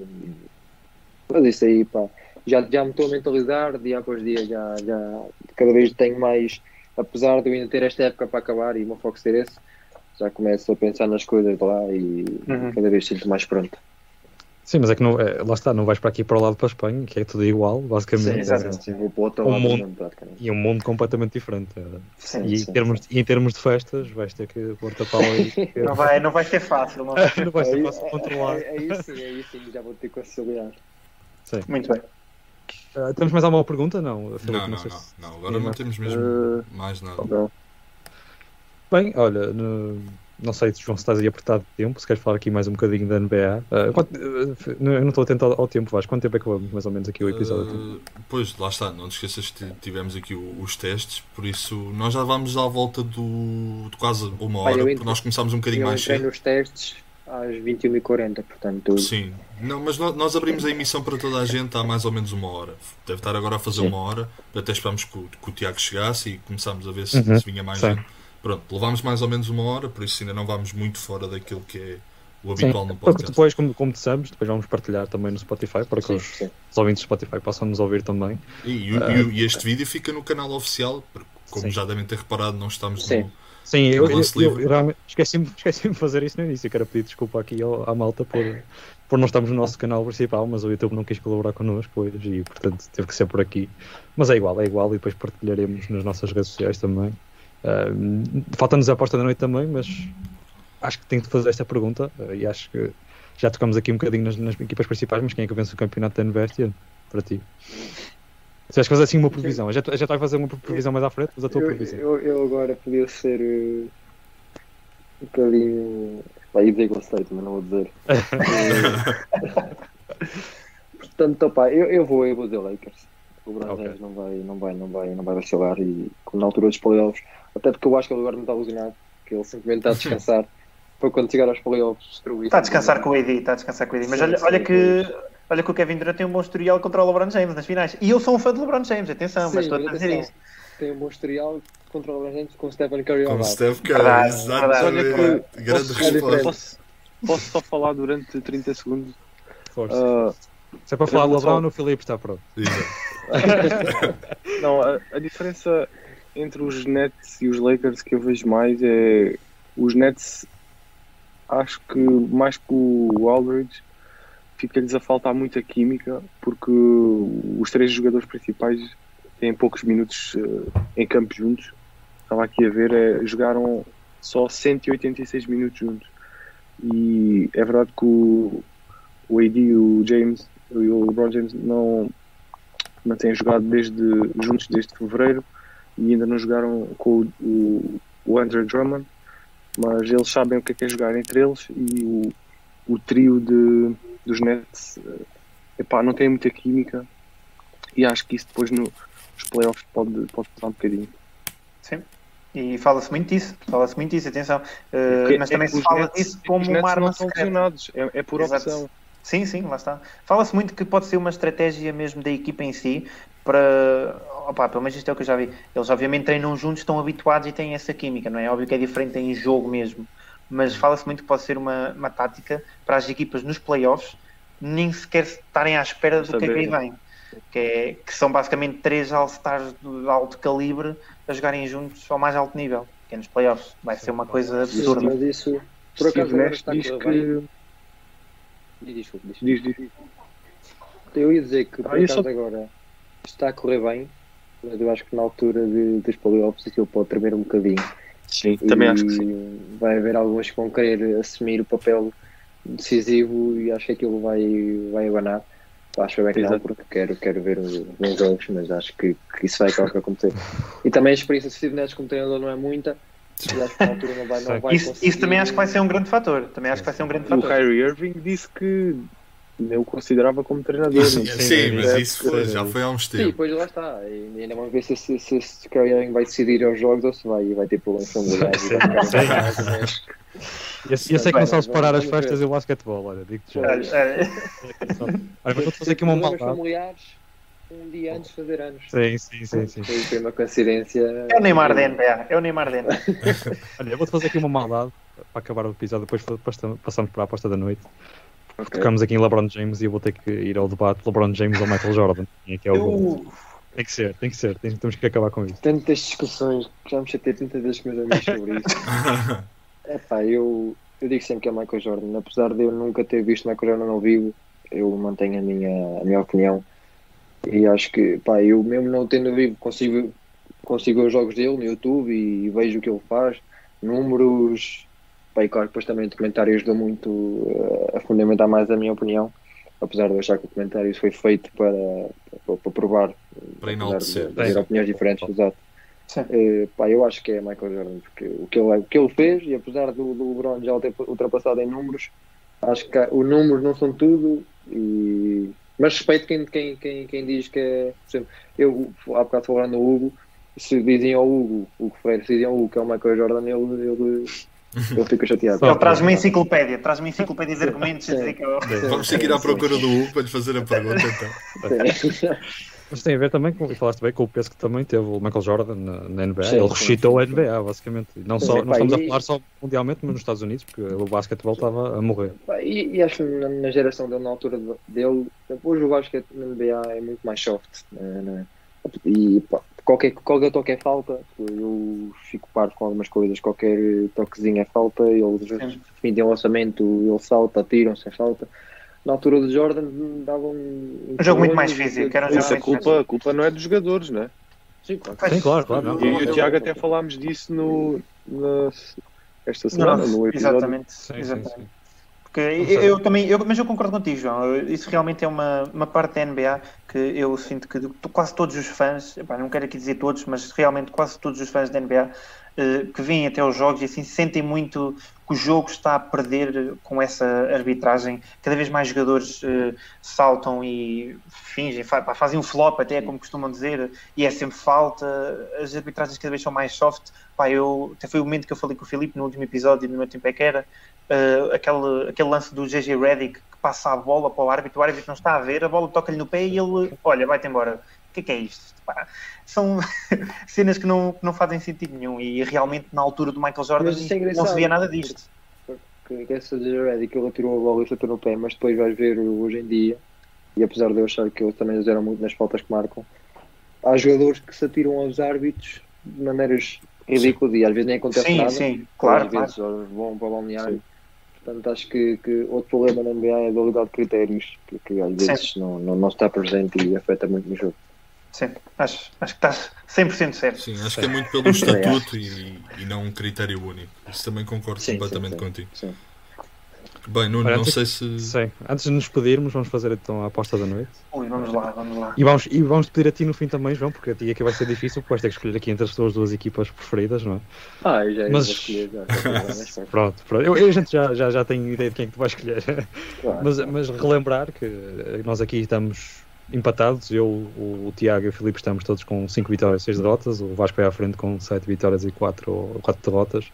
Mas isso aí, pá, já, já me estou a mentalizar, dia após dia, já, já cada vez tenho mais. Apesar de eu ainda ter esta época para acabar e o meu foco ser esse, já começo a pensar nas coisas de lá e Uhum. cada vez sinto mais pronto. Sim, mas é que não, é, lá está, não vais para aqui para o lado para a Espanha, que é tudo igual, Sim, basicamente. exatamente. sim, vou para o outro Um lado mundo. E é um mundo completamente diferente. é. Sim, E, em sim, termos, e em termos de festas, vais ter que pôr-te a pau aí. Não vai, não vai ser fácil. Não vai. não vai ser Aí- fácil controlar. Aí, aí sim, aí sim, já vou ter que conciliar. Muito bem. Ah, temos mais alguma pergunta? Não, Filipe, Não, não, não, se- não. Agora não temos mesmo Uh, mais nada. Não. Bem, olha, no- não sei se João se estás aí apertado de tempo, se queres falar aqui mais um bocadinho da NBA. Ah, quanto- ah, eu não estou atento ao, ao tempo, Vasco. Quanto tempo é que vamos mais ou menos aqui o episódio? Uh, pois, lá está, não te esqueças que tivemos aqui o- os testes, por isso nós já vamos à volta do, de quase uma hora, porque nós começámos um bocadinho Eu mais cedo. nos testes às 21h40, portanto. Sim, não, mas nó- nós abrimos a emissão para toda a gente há mais ou menos uma hora. Deve estar agora a fazer Sim. uma hora, até esperámos que o, que o Tiago chegasse e começámos a ver se, Uhum, se vinha mais sim. gente. Pronto, levámos mais ou menos uma hora, por isso ainda não vamos muito fora daquilo que é o Sim, habitual no porque podcast. depois, como, como dissemos, depois vamos partilhar também no Spotify para que Sim, os, sim. os ouvintes do Spotify possam nos ouvir também. E, e- e- e este vídeo fica no canal oficial, porque, como Sim. já devem ter reparado, não estamos Sim. no. Sim, eu, eu, lance eu, eu esqueci-me esqueci de fazer isso no início. Quero pedir desculpa aqui ao- à malta por, por não estarmos no nosso canal principal, mas o YouTube não quis colaborar connosco hoje e, portanto, teve que ser por aqui. Mas é igual, é igual, e depois partilharemos nas nossas redes sociais também. Ah, Falta-nos a aposta da noite também, mas acho que tenho de fazer esta pergunta ah, e acho que já tocamos aqui um bocadinho nas, nas equipas principais, mas quem é que vence o campeonato da ano? Para ti. Se vais fazer assim uma previsão, eu já, já estás a fazer uma previsão mais à frente, mas a tua Eu, previsão. eu, eu agora podia ser eh, um bocadinho. Pá, ia dizer State, mas não vou dizer. Eh, Portanto, opá, eu, eu, vou, eu vou dizer Lakers. O LeBron Ok. James não, vai, não, vai, não, vai, não vai vacilar e como na altura dos playoffs, até porque eu acho que ele agora não está alucinado, que ele simplesmente está a descansar para quando chegar aos playoffs destruir. Está a descansar com o AD, está a descansar com o AD. Mas Sim, olha, sim, olha que. Olha que o Kevin Durant tem um bom historial contra o LeBron James nas finais. E eu sou um fã de LeBron James, atenção, mas Sim, estou a mas dizer atenção, isso. Tem um bom historial contra o LeBron James com o Stephen Curry ao Com o lado. Steph Curry, exatamente. Grande Posso, resposta. posso, posso só falar durante 30 segundos? Força. Ah, Se é para falar de relação- LeBron, o Filipe está pronto. Não, a, a diferença entre os Nets e os Lakers que eu vejo mais é os Nets acho que mais que o Aldridge fica-lhes a faltar muita química porque os três jogadores principais têm poucos minutos eh, em campo juntos. Estava aqui a ver, é, jogaram só 186 minutos juntos. E é verdade que o, o AD, o James e o LeBron James não, não têm jogado desde, juntos desde fevereiro, e ainda não jogaram com o, o, o Andrew Drummond, mas eles sabem o que é, que é jogar entre eles e o, o trio de, dos Nets eh, epá, não tem muita química e acho que isso depois no, nos playoffs pode, pode pesar um bocadinho. Sim. E fala-se muito disso, fala-se muito disso, atenção. Uh, mas é também que se fala Nets- disso como uma arma são secreta. é, é por Exato. opção. Sim, sim, lá está. Fala-se muito que pode ser uma estratégia mesmo da equipa em si para. Opa, pelo menos isto é o que eu já vi. Eles obviamente treinam juntos, estão habituados e têm essa química, não é? Óbvio que é diferente em jogo mesmo. Mas fala-se muito que pode ser uma, uma tática para as equipas nos playoffs nem sequer estarem à espera do que é que aí vem. Que, é, que são basicamente três All-Stars de alto calibre a jogarem juntos ao mais alto nível, que é nos playoffs. Vai ser uma coisa absurda. Mas isso, por acaso, diz que. Diz, Desculpa, diz. Diz, diz. Eu ia dizer que por Ah, acaso só- agora está a correr bem, mas eu acho que na altura de, dos playoffs aquilo pode tremer um bocadinho. Sim, também E acho que sim. Vai haver alguns que vão querer assumir o papel decisivo e acho que aquilo vai, vai abanar. Acho bem que não, Exato. porque quero, quero ver os bons jogos, mas acho que, que isso vai acabar acontecer. E também a experiência de Steve Nash como treinador não é muita, e acho que na altura não vai, não vai Isso, isso também acho que vai ser um grande fator. Também acho que vai ser um grande O fator. Kyrie Irving disse que eu o considerava como treinador. Sim, sei. sim, mas É, isso foi, já foi há uns Sim, tempos. pois lá está. E ainda vamos ver se, se, se, se Kyrie Irving vai decidir aos jogos ou se vai, vai ter problemas familiares. e vai ficar em casa, mas- E esse, esse é que não sabe vamos- separar as festas e o basquetebol, olha, digo-te já. Olha, olha, Olha, mas vou fazer aqui uma maldade. familiares um dia antes de fazer anos. Sim, sim, sim, sim. Foi, foi uma coincidência. É o Neymar da NBA. É o Neymar da NBA. Olha, eu vou-te fazer aqui uma maldade para acabar o episódio, depois passa- passamos para a aposta da noite. Ok. Tocamos aqui em LeBron James e eu vou ter que ir ao debate LeBron James ou Michael Jordan. Quem é é? Eu, Tem que ser, tem que ser, tem- temos que acabar com isso. Tantas discussões, que já me chatei tantas vezes com meus amigos sobre isso. Epá, eu, eu digo sempre que é Michael Jordan. Apesar de eu nunca ter visto Michael Jordan ao vivo, eu mantenho a minha, a minha opinião. E acho que, pá, eu mesmo não tendo vivo, consigo, consigo ver os jogos dele no YouTube e vejo o que ele faz, números. Pá, e claro, depois também o documentário ajudou muito eh, a fundamentar mais a minha opinião. Apesar de eu achar que o documentário foi feito para, para, para provar, Para enaltecer. opiniões diferentes, exato. Eh, pá, eu acho que é Michael Jordan, porque o que ele, o que ele fez, e apesar do, do LeBron já o ter ultrapassado em números, acho que há- os números não são tudo, e... mas respeito quem, quem, quem, quem diz que é. Por exemplo, eu há bocado falando no Hugo, se dizem ao Hugo, o que Freire, se dizem ao Hugo que é o Michael Jordan, ele, ele, ele fica chateado. Só- ele traz uma enciclopédia. Traz uma enciclopédia de argumentos. a dizer que eu- Vamos ter que ir à procura do Hugo para lhe fazer a pergunta então. Mas tem a ver também com, e falaste bem, com o peso que também teve o Michael Jordan na, na NBA. Sim, Ele ressuscitou sim, a NBA, basicamente. Não, só, não estamos a falar só mundialmente, mas nos Estados Unidos, porque o basquetebol estava a morrer. E, e acho que na, na geração dele, na altura de- dele, hoje o basquete na NBA é muito mais soft. Né, né? E pá, qualquer, qualquer toque é falta. Eu fico parvo com algumas coisas. Qualquer toquezinho é falta. Eles Sim. definem o lançamento, ele salta, atiram sem falta. Na altura de Jordan davam Um jogo muito mais físico, era um jogo Isso, a muito culpa, a culpa não é dos jogadores, não é? Sim, claro. Sim, claro, claro. não. E e o Tiago até falámos disso no, na, esta Não, semana, no episódio. exatamente. Sim, sim, exatamente. sim. Porque eu, eu também, eu, mas eu concordo contigo, João. Isso realmente é uma, uma parte da NBA que eu sinto que quase todos os fãs, epá, não quero aqui dizer todos, mas realmente quase todos os fãs da NBA que vêm até os jogos e assim sentem muito que o jogo está a perder com essa arbitragem. Cada vez mais jogadores eh, saltam e fingem, fazem um flop até, como costumam dizer, e é sempre falta. As arbitragens cada vez são mais soft. Pá, eu, até foi o momento que eu falei com o Filipe no último episódio, no meu tempo é que era, uh, aquele, aquele lance do GG Redick que passa a bola para o árbitro, o árbitro não está a ver, a bola toca-lhe no pé e ele, olha, vai-te embora. Que é que é isto? Pá, são cenas que não, que não fazem sentido nenhum e realmente na altura do Michael Jordan é não se via nada disto. que, que essa Jared que ele atirou a bola e acertou no pé, mas depois vais ver hoje em dia, e apesar de eu achar que eles também fizeram muito nas faltas que marcam, há jogadores que se atiram aos árbitros de maneiras ridículas e às vezes nem acontece Sim, nada. sim, claro, às claro. vezes vão para o balneário. Portanto, acho que, que outro problema na NBA é a dualidade de critérios, que, que às vezes não, não, não está presente e afeta muito no jogo. Sim, acho, acho que estás 100% certo. Sim, acho que é muito pelo estatuto e, e não um critério único. Isso também concordo Sim, completamente sim, sim. contigo. Sim. Bem, Nuno, Olha, não antes- sei se. Sim. Antes de nos despedirmos, vamos fazer então a aposta da noite. Ui, vamos lá, vamos lá. E vamos, e vamos pedir a ti no fim também, João, porque a ti é que vai ser difícil, porque vais ter que escolher aqui entre as tuas duas equipas preferidas, não é? Ah, eu já Mas- já, Pronto, pronto. Eu, eu, a gente já, já, já tem ideia de quem é que tu vais escolher. claro. Mas, mas relembrar que nós aqui estamos empatados, eu, o, o Tiago e o Filipe estamos todos com 5 vitórias e 6 derrotas, o Vasco é à frente com 7 vitórias e 4, quatro derrotas.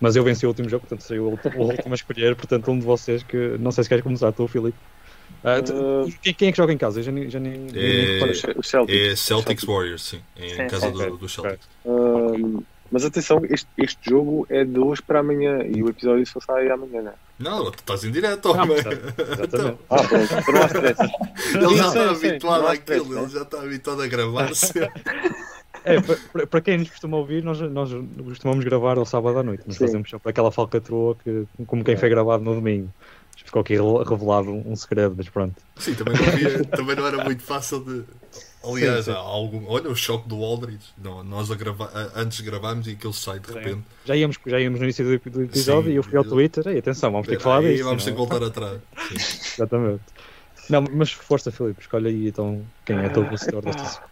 Mas eu venci o último jogo, portanto serei o, último a escolher, portanto um de vocês que não sei se queres começar, tu, Filipe. Ah, tu- Uh, quem, quem é que joga em casa? Eu já nem, já nem, nem- nem É- reparei. o Celtics. É Celtics Warriors, sim. É em Sim, casa sim. do, do Celtics. Um, mas atenção, este, este jogo é de hoje para amanhã e o episódio só sai amanhã, não é? Não, tu estás em direto, homem. exatamente. Ah, pronto, então não há stress. Ele já está habituado àquilo, ele já está habituado a gravar-se. É, para- para, para quem nos costuma ouvir, nós, nós costumamos gravar ao sábado à noite, mas Sim. fazemos sempre aquela falcatrua que, como quem foi gravado no domingo. Ficou aqui re- revelado um, um segredo, mas pronto. Sim, também não, havia- também não era muito fácil de. Aliás, Sim, sim. há algum. Olha o choque do Aldridge. Não, nós a grava... antes gravámos e aquilo sai de repente. Já íamos, já íamos no início do, do episódio Sim. e eu fui ao Twitter. Ei, atenção, vamos ter que falar Aí disso. vamos ter que é? voltar atrás. Exatamente. Não, mas força, Filipe, escolhe aí então quem é teu vencedor desta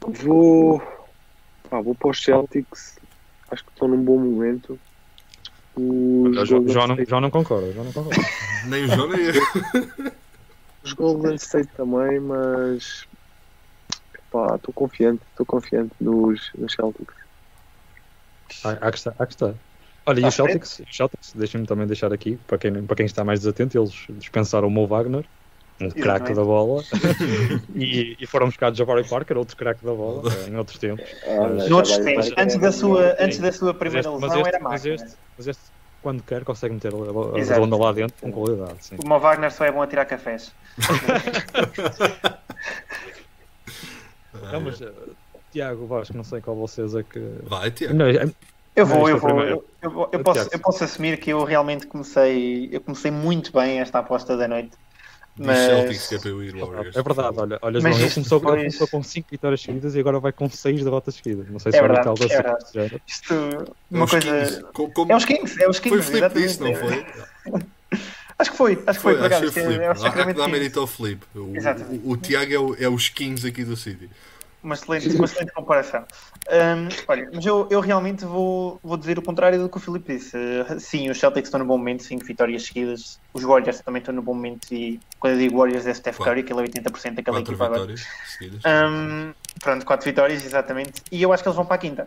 Vou, pá, vou para os Celtics. Acho que estão num bom momento. Os João, Golden João, não, João não concorda, João não concorda. Nem o João nem eu. Os Golden State também, mas pá, estou confiante, estou confiante nos, nos Celtics. Há, há que estar, há que estar. Olha, e Tá os Celtics, os Celtics deixem-me também deixar aqui, para quem, para quem está mais desatento, eles dispensaram o Mo Wagner, um craque da bola, e, e foram buscar Jabari Parker, outro craque da bola, em outros tempos. Ah, mas Noutros tempos, vai- antes da sua, antes da sua Mas primeira este, mas lesão este, era mas máquina. este, mas este, quando quer, consegue meter a, Exato. redonda lá dentro com qualidade. Sim. O Mo Wagner só é bom a tirar cafés. Não, mas, eh, Tiago Vasco, não sei qual vocês é que. Vai, Tiago. Não, é- Eu vou, Mas eu foi vou. Eu, eu O posso, eu posso assumir que eu realmente comecei, eu comecei muito bem esta aposta da noite. Mas- Celtics que é. É verdade, olha, olha Mas João, ele começou, depois- começou com 5 vitórias seguidas e agora vai com 6 derrotas seguidas. Não sei É se vai verdade, algo é assim. Isto, É uma os coisa. Kings. Co- como- É os Kings, é os Foi o Kings. Filipe que exatamente. disse, não foi? Acho que foi, acho que foi, por acho que foi Há que dar mérito ao Filipe. O, o, o Tiago é, o- é os Kings aqui do City. Uma excelente, uma excelente comparação. Hum, olha, mas eu, eu realmente vou, vou dizer o contrário do que o Filipe disse. Uh, sim, os Celtics estão no bom momento, 5 vitórias seguidas. Os Warriors também estão no bom momento. E quando eu digo Warriors é Steph. Curry, que ele é 80% daquela Quatro equipa vitórias seguidas. Hum, pronto, 4 vitórias, exatamente. E eu acho que eles vão para a quinta.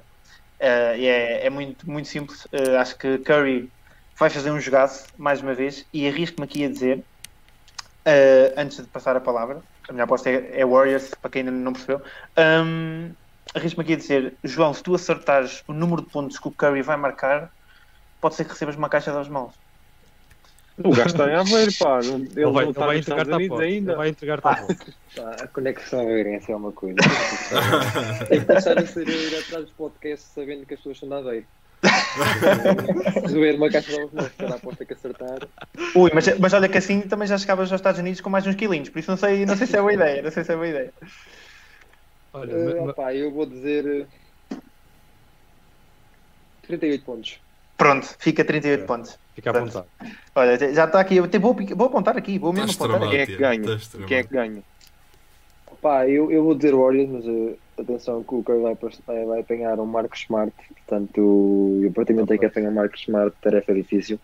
Uh, é, é muito, muito simples. Uh, acho que Curry vai fazer um jogaço, mais uma vez. E arrisco-me aqui a dizer, uh, antes de passar a palavra, a minha aposta é, é Warriors, para quem ainda não percebeu. Um, arrisco-me aqui a dizer, João, se tu acertares o número de pontos que o Curry vai marcar, pode ser que recebas uma caixa das mãos. O gajo está em Aveiro, pá. Não, ele Ele vai, não está vai entregar-te a. Ele ainda. vai entregar-te a foto. Pá, a conexão aveirense é uma coisa. Tem que começar a ser eu ir atrás dos podcasts sabendo que as pessoas são da Aveiro. Resolver uma caixa de ovos novos, aposta que acertar. Ui, mas, mas olha que assim também já chegavas aos Estados Unidos com mais uns quilinhos, por isso não sei, não sei se é boa ideia, não sei se é boa ideia. Olha, Uh, ma- ma- opá, eu vou dizer. uh, 38 pontos. Pronto, fica 38 É. pontos. fica à vontade. Olha, já está aqui, eu até vou, vou apontar aqui, vou mesmo Estás apontar. Quem é que ganha? Quem é que ganha? Pá, eu, eu vou dizer Warriors, mas uh, atenção que o Curry vai, vai, vai apanhar um Marcos Smart, portanto eu praticamente tenho que apanhar Marcos Smart, tarefa difícil.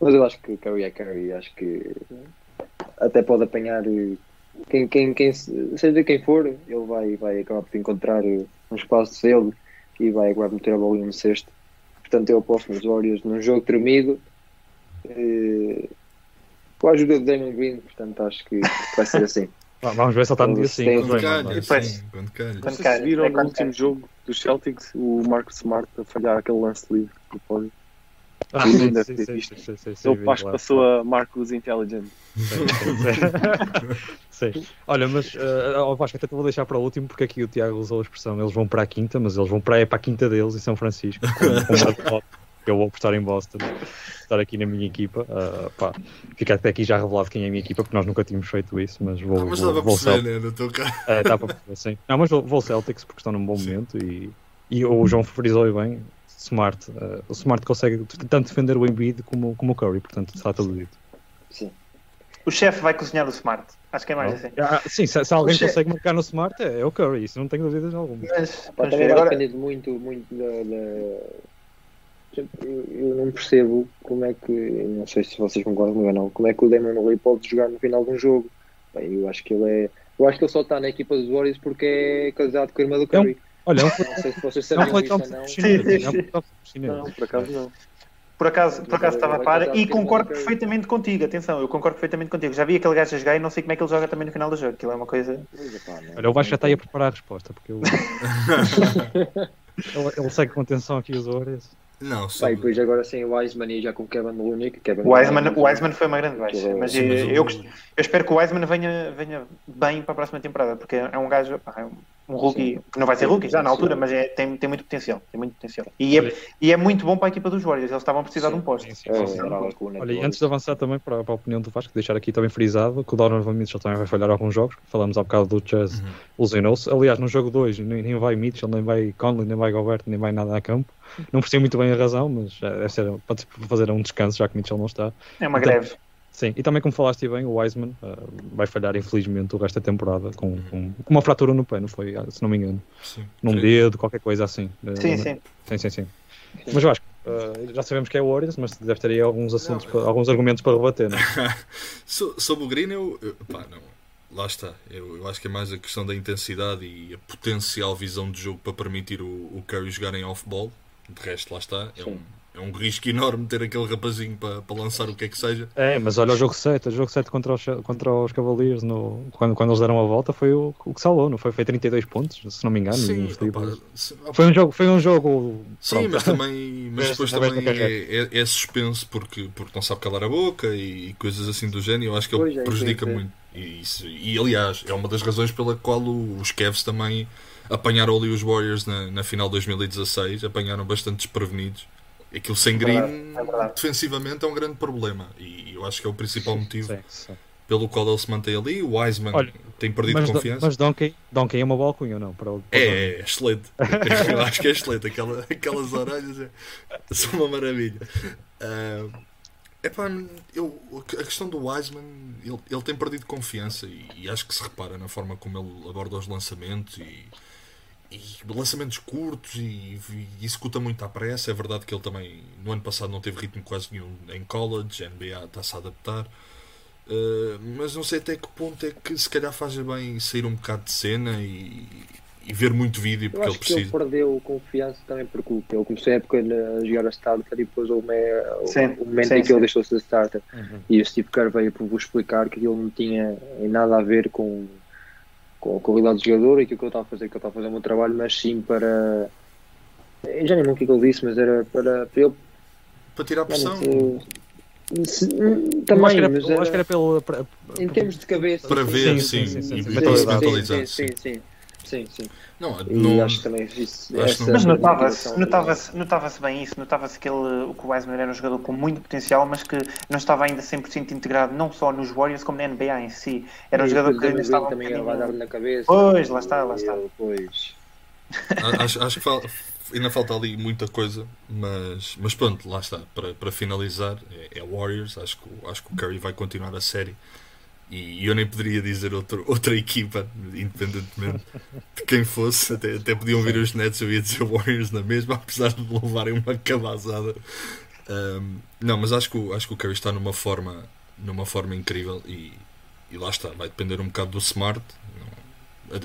Mas eu acho que o Curry é Curry, acho que até pode apanhar uh, quem, quem, quem, se- seja quem for, ele vai, vai acabar por encontrar uh, um espaço dele e vai acabar por meter a bola no sexto. Portanto eu aposto nos Warriors num jogo tremido. uh, com a ajuda de Damon Green, portanto acho que vai ser assim. Vamos ver se ele está no dia Eles seguinte. têm- não Quando é? calha, é? Quando calha. Se viram é no último jogo dos Celtics o Marcus Smart a falhar aquele lance livre do pódio. Ah, Sim, sim, deve sim, ter sim, visto. sim, sim, sim, Ele acho que passou a Marcus Intelligent. Sim, sim. Olha, mas uh, oh, Vasco, até te vou deixar para o último porque aqui o Tiago usou a expressão eles vão para a quinta, mas eles vão para, é para a quinta deles em São Francisco. Com, com. Eu vou apostar em Boston, estar aqui na minha equipa. Uh, pá, fica até aqui já revelado quem é a minha equipa, porque nós nunca tínhamos feito isso, mas vou. Ah, mas vou, vou perceber, né? Teu caso. É, dá para perceber, sim. Não, mas vou, vou Celtics porque estão num bom momento e, e o João frisou bem. Smart. Uh, o Smart consegue tanto defender o Embiid como, como o Curry, portanto está tudo dito. Sim. O chefe vai cozinhar o Smart. Acho que é mais assim. Ah, sim, se, se alguém O consegue marcar no Smart é, é o Curry, isso não tenho dúvidas alguma. Mas, vai Agora, depender muito, muito da. Eu, eu não percebo como é que. Não sei se vocês concordam comigo ou não. Como é que o Damon Lee pode jogar no final de um jogo? Bem, eu acho que ele é. Eu acho que ele só está na equipa dos Warriors porque é casado com a irmã do É Curry. Olha, é um, Não sei se vocês é Clay disso não. Sim, chinês. Não, por acaso não. por acaso, por acaso estava a par e concordo perfeitamente contigo. Atenção, eu concordo perfeitamente contigo. Já vi aquele gajo a jogar e não sei como é que ele joga também no final do jogo. Aquilo é uma coisa. Não- Olha, o Vasco já está aí a preparar a resposta, porque eu... ele, ele segue com atenção aqui os Warriors. Não, sobre... depois agora sem o Wiseman e já com o Kevin Looney. que Kevin O Wiseman, Looney- o Wiseman foi uma grande baixa. Mas, Sim, mas eu, o- eu, eu espero que o Wiseman venha, venha bem para a próxima temporada, porque é um gajo, pá, é um- um rookie, que não vai ser rookie já na altura, mas é, tem, tem muito potencial. Tem muito potencial. E é, e é muito bom para a equipa dos Warriors. Eles estavam a precisar de um posto. Sim, sim, É, sim, Nick Olha, e antes de avançar também para, para a opinião do Vasco, deixar aqui também frisado que o Donovan Mitchell também vai falhar alguns jogos. Falamos há bocado do Chess, Uhum. lesionou-se. Aliás, no jogo 2 nem, nem vai Mitchell, nem vai Conley, nem vai Gobert, nem vai nada a campo. Não percebi muito bem a razão, mas eh, deve ser, pode fazer um descanso já que Mitchell não está. É uma Então, greve. Sim, e também como falaste bem, o Wiseman eh, vai falhar infelizmente o resto da temporada com, com, com uma fratura no pé, não foi? Ah, Se não me engano. Sim. Num Sim. dedo, qualquer coisa assim. Eh, Sim, não- sim. Sim, sim, sim. Mas Vasco, eh, já sabemos que é o Warriors, mas deve ter aí alguns, assuntos, para- alguns argumentos para rebater, não é? So- Sobre o Green, eu, eu- pá, não, lá está. Eu, eu acho que é mais a questão da intensidade e a potencial visão de jogo para permitir o, o Curry jogar em off-ball. De resto, lá está. É um, é um risco enorme ter aquele rapazinho para, para lançar o que é que seja. É, mas olha o jogo 7, o jogo 7 contra os, contra os Cavaliers, no, quando, quando eles deram a volta, foi o, o que salvou, não foi? Foi 32 pontos, se não me engano. Sim, opa, se- opa, Foi um jogo, foi um jogo. sim pronto. mas também mas depois também carreira. é, é, é suspenso porque, porque não sabe calar a boca e, coisas assim do género. Eu acho que ele Pois é, prejudica muito. E, isso- e, aliás, é uma das razões pela qual o- os Cavs também apanharam ali os Warriors na, na final de 2016, apanharam bastante desprevenidos. Aquilo sem green, verdade, é verdade. defensivamente, é um grande problema. E eu acho que é o principal motivo Sim, sim. pelo qual ele se mantém ali. O Wiseman Olha, tem perdido Mas, confiança. mas Donkey, Donkey é uma boa alcunha, não? Para, o- para o É, é, excelente. Eu acho que é excelente. Aquela, aquelas orelhas é, são uma maravilha. Ah, epá, eu, a questão do Wiseman, ele, ele tem perdido confiança e, e acho que se repara na forma como ele aborda os lançamentos e, e lançamentos curtos e, e executa muito à pressa. É verdade que ele também no ano passado não teve ritmo quase nenhum em college, a NBA está-se a adaptar. Uh, mas não sei até que ponto é que se calhar faz bem sair um bocado de cena e, e ver muito vídeo Eu porque ele acho que ele precisa. perdeu confiança também porque ele começou a época a jogar a starter e depois houve o, Sim, o momento sim, em que sim. ele deixou de ser starter. Uhum. E o Steve Kerr veio para vos explicar que aquilo não tinha nada a ver com, com a qualidade do jogador e que o que eu estava a fazer, que eu estava a fazer o meu trabalho, mas sim para. Eu já nem lembro o que é que ele disse, mas era para, para ele. Para tirar pressão. se- Eu acho que também, era, mas acho que era, pelo. para- em termos de cabeça. Para ver, sim, sim, sim, sim, sim, sim, sim, sim, sim. sim, sim, sim. Não, E não, acho também isso, acho que não- Mas notava-se notava-se notava-se bem isso, notava-se que, ele, o que o Wiseman era um jogador com muito potencial, mas que não estava ainda 100% integrado não só nos Warriors como na NBA em si. Era um E jogador que ainda estava um também vai dar bocadinho... na cabeça. Pois, lá está, lá está. Pois. Acho, acho que fal- ainda falta ali muita coisa, mas, mas pronto, lá está. Para, para finalizar, é, é Warriors. Acho que, o- acho que o Curry vai continuar a série. E eu nem poderia dizer outro, outra equipa, independentemente de quem fosse. Até, até podiam vir os Nets, eu ia dizer Warriors na mesma, apesar de levarem uma cabazada. Um, não, mas acho que, o- acho que o Curry está numa forma, numa forma incrível e, e lá está. Vai depender um bocado do Smart.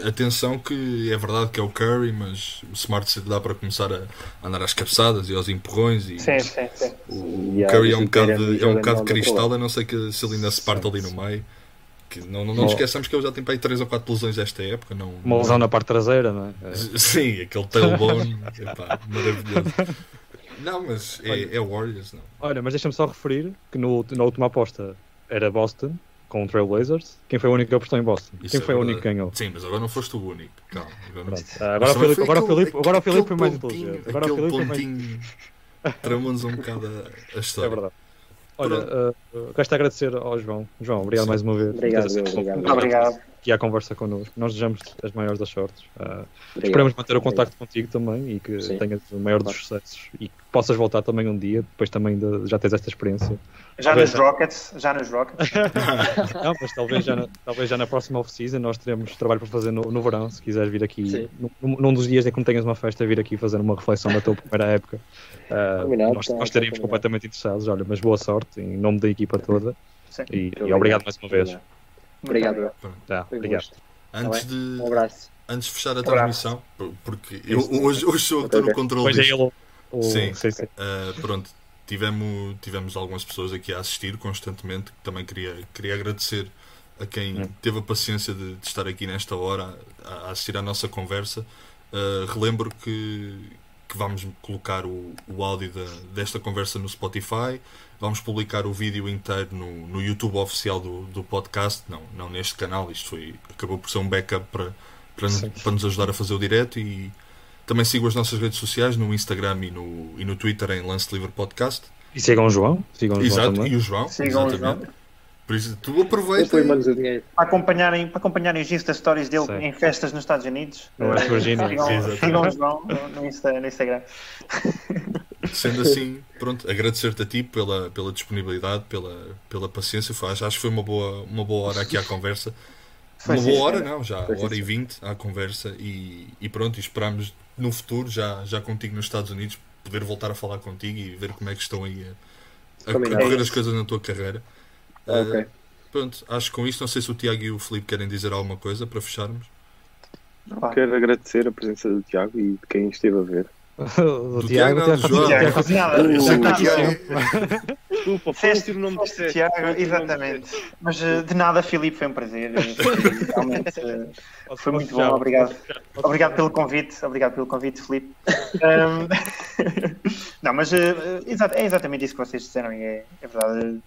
Atenção que é verdade que é o Curry, mas o Smart se dá para começar a andar às cabeçadas e aos empurrões e Sim, sim, sim. o, o Curry é um bocado, é um bocado de cristal, a não sei que se ele ainda se parte ali no meio. Que não, não, não nos esqueçamos que ele já tem para aí 3 ou 4 lesões esta época. Não, Uma lesão na parte traseira, não é? É. Sim, aquele tailbone, epá, maravilhoso. Não, mas é, é Warriors, não. Olha, mas deixa-me só referir que no, na última aposta era Boston com o Trailblazers. Quem foi o único que apostou em Boston? Isso Quem é foi o verdade. único que ganhou? Sim, mas agora não foste o único. Calma, agora não. Ah, Agora, o Filipe, foi agora, o aquele- Filipe, agora o Filipe foi mais aquele inteligente. Agora o Filipe mais pontinho tramou-nos um bocado a, a É história. verdade. Olha, uh, gosto de agradecer ao João. João, obrigado Sim. mais uma vez. Obrigado, obrigado. aceito o convite. Obrigado. Aqui à conversa connosco. Nós desejamos as maiores das sortes. Uh, Obrigado. esperamos manter o contacto contigo também e que Sim. tenhas o maior dos sucessos e que possas voltar também um dia, depois também de, já tens esta experiência. Já Talvez nos Rockets, já nos Rockets. Não, mas talvez já na, talvez já na próxima off-season nós teremos trabalho para fazer no, no verão, se quiseres vir aqui, num, num dos dias em que não tenhas uma festa, vir aqui fazer uma reflexão da tua primeira época. Uh, Combinado, nós, tá, nós estaríamos completamente interessados. Olha, mas boa sorte em nome da equipa toda Sim. e, e obrigado mais uma vez. Obrigado. Obrigado. Tá, um obrigado. gosto. Antes Tá de, Um abraço. antes de fechar a abraço. transmissão, por- porque eu, hoje, hoje sou eu que estou no controle Depois é disto. ele. O, Sim. sim, sim. Uh, pronto, tivemos, tivemos algumas pessoas aqui a assistir constantemente. que Também queria, queria agradecer a quem Hum. teve a paciência de, de estar aqui nesta hora a, a assistir à nossa conversa. Uh, relembro que, que vamos colocar o, o áudio da- desta conversa no Spotify. Vamos publicar o vídeo inteiro no, no YouTube oficial do, do podcast. Não, não neste canal. Isto foi, acabou por ser um backup para, para, para nos ajudar a fazer o direto. E também sigam as nossas redes sociais no Instagram e no, e no Twitter em Lance Livre Podcast. E sigam o João. Sigam o João Exato, também. e o João. Sigam o exatamente. João. Por isso, tu aproveita. o dinheiro. Para acompanharem, para acompanharem os Insta Stories dele Sim. em festas nos Estados Unidos. No West Virginia, Sigam, sigam o João no, no Insta- no Instagram. Sendo assim, pronto, agradecer-te a ti pela, pela disponibilidade, pela, pela paciência. Foi- acho, acho que foi uma boa, uma boa hora aqui à conversa. Foi uma boa hora, não, já Foi hora e senhora. vinte à conversa. E, e pronto, e esperamos no futuro, já, já contigo nos Estados Unidos, poder voltar a falar contigo e ver como é que estão aí a, a, a correr as coisas na tua carreira. Ok. Uh, pronto, acho que com isto, não sei se o Tiago e o Filipe querem dizer alguma coisa para fecharmos. Pá. Quero agradecer a presença do Tiago e de quem esteve a ver. O Tiago, Tiago. Tiago, Tiago, que Tiago-. Desculpa, Feste- o nome de feste Tiago, exatamente. Mas eh, de nada, Filipe, foi um prazer. Realmente eh, foi muito bom, obrigado. Obrigado pelo convite, obrigado pelo convite, Filipe. Não, mas eh, é exatamente isso que vocês disseram e é, é verdade.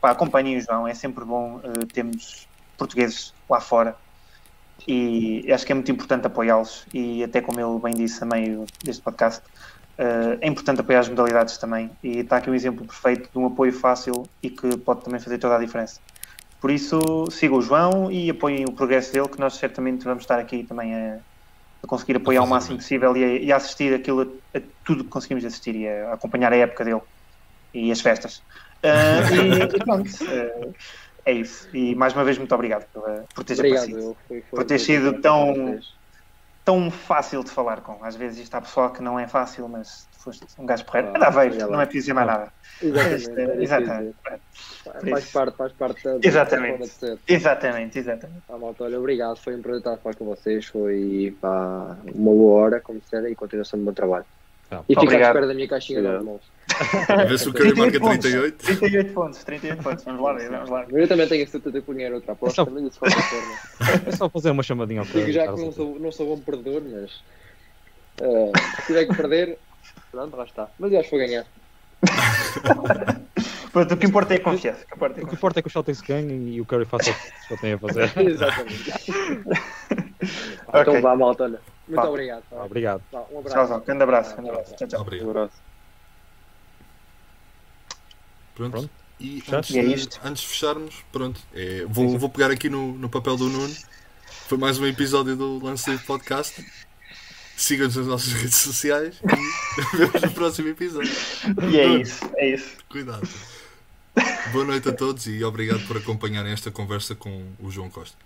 Pá, acompanhem o João, é sempre bom termos portugueses lá fora e acho que é muito importante apoiá-los e até como ele bem disse a meio deste podcast, eh, é importante apoiar as modalidades também e está aqui um exemplo perfeito de um apoio fácil e que pode também fazer toda a diferença. Por isso, sigam o João e apoiem o progresso dele, que nós certamente vamos estar aqui também a, a conseguir apoiar o máximo possível e a, e a assistir aquilo, a, a tudo que conseguimos assistir e a, acompanhar a época dele e as festas. Ah, e, e pronto, ah, é isso. E mais uma vez, muito obrigado pela, por teres Obrigado. aparecido. foi- foi Por ter um sido tão-. Tão fácil de falar com. Às vezes isto há pessoal que não é fácil, mas foste um gajo porreiro. Ah, Anda a ver, não é preciso dizer mais nada. Exatamente. Exatamente. Faz parte, faz parte da Exatamente. Exatamente, exatamente. Ah, malta, olha, obrigado. Foi um prazer estar a falar com vocês. Foi pá, uma boa hora, como disseram, e continuação de bom trabalho. E fica à espera da minha caixinha de almoço. A ver se o Curry marca pontos. 38. 38 pontos, 38 pontos. Vamos lá vamos lá. Eu também tenho a certeza de punhar outra aposta, só- mas isso qualquer forma. É só fazer uma chamadinha ao Digo Pedro, já que não sou, não sou bom perdedor, mas ah, se tiver que perder, pronto, lá está. Mas eu acho que vou ganhar. Pronto, o que importa é a confiança. O que importa é O que importa é que o Celtics ganhem e o Curry faça o que ele tem a fazer. Exatamente. Então Ok. vá, malta, olha. Muito Vá. obrigado. tá? Obrigado. Vá, um abraço. Tchauzão, grande abraço, grande abraço. Tchau, tchau. Obrigado. Um abraço. Pronto. Pronto. E antes, E é de, isto. antes de fecharmos, pronto, é, vou, vou pegar aqui no, no papel do Nuno. Foi mais um episódio do Lance Podcast. Sigam-nos nas nossas redes sociais e vemos no próximo episódio. E é isso, é isso. Cuidado. Boa noite a todos e obrigado por acompanharem esta conversa com o João Costa.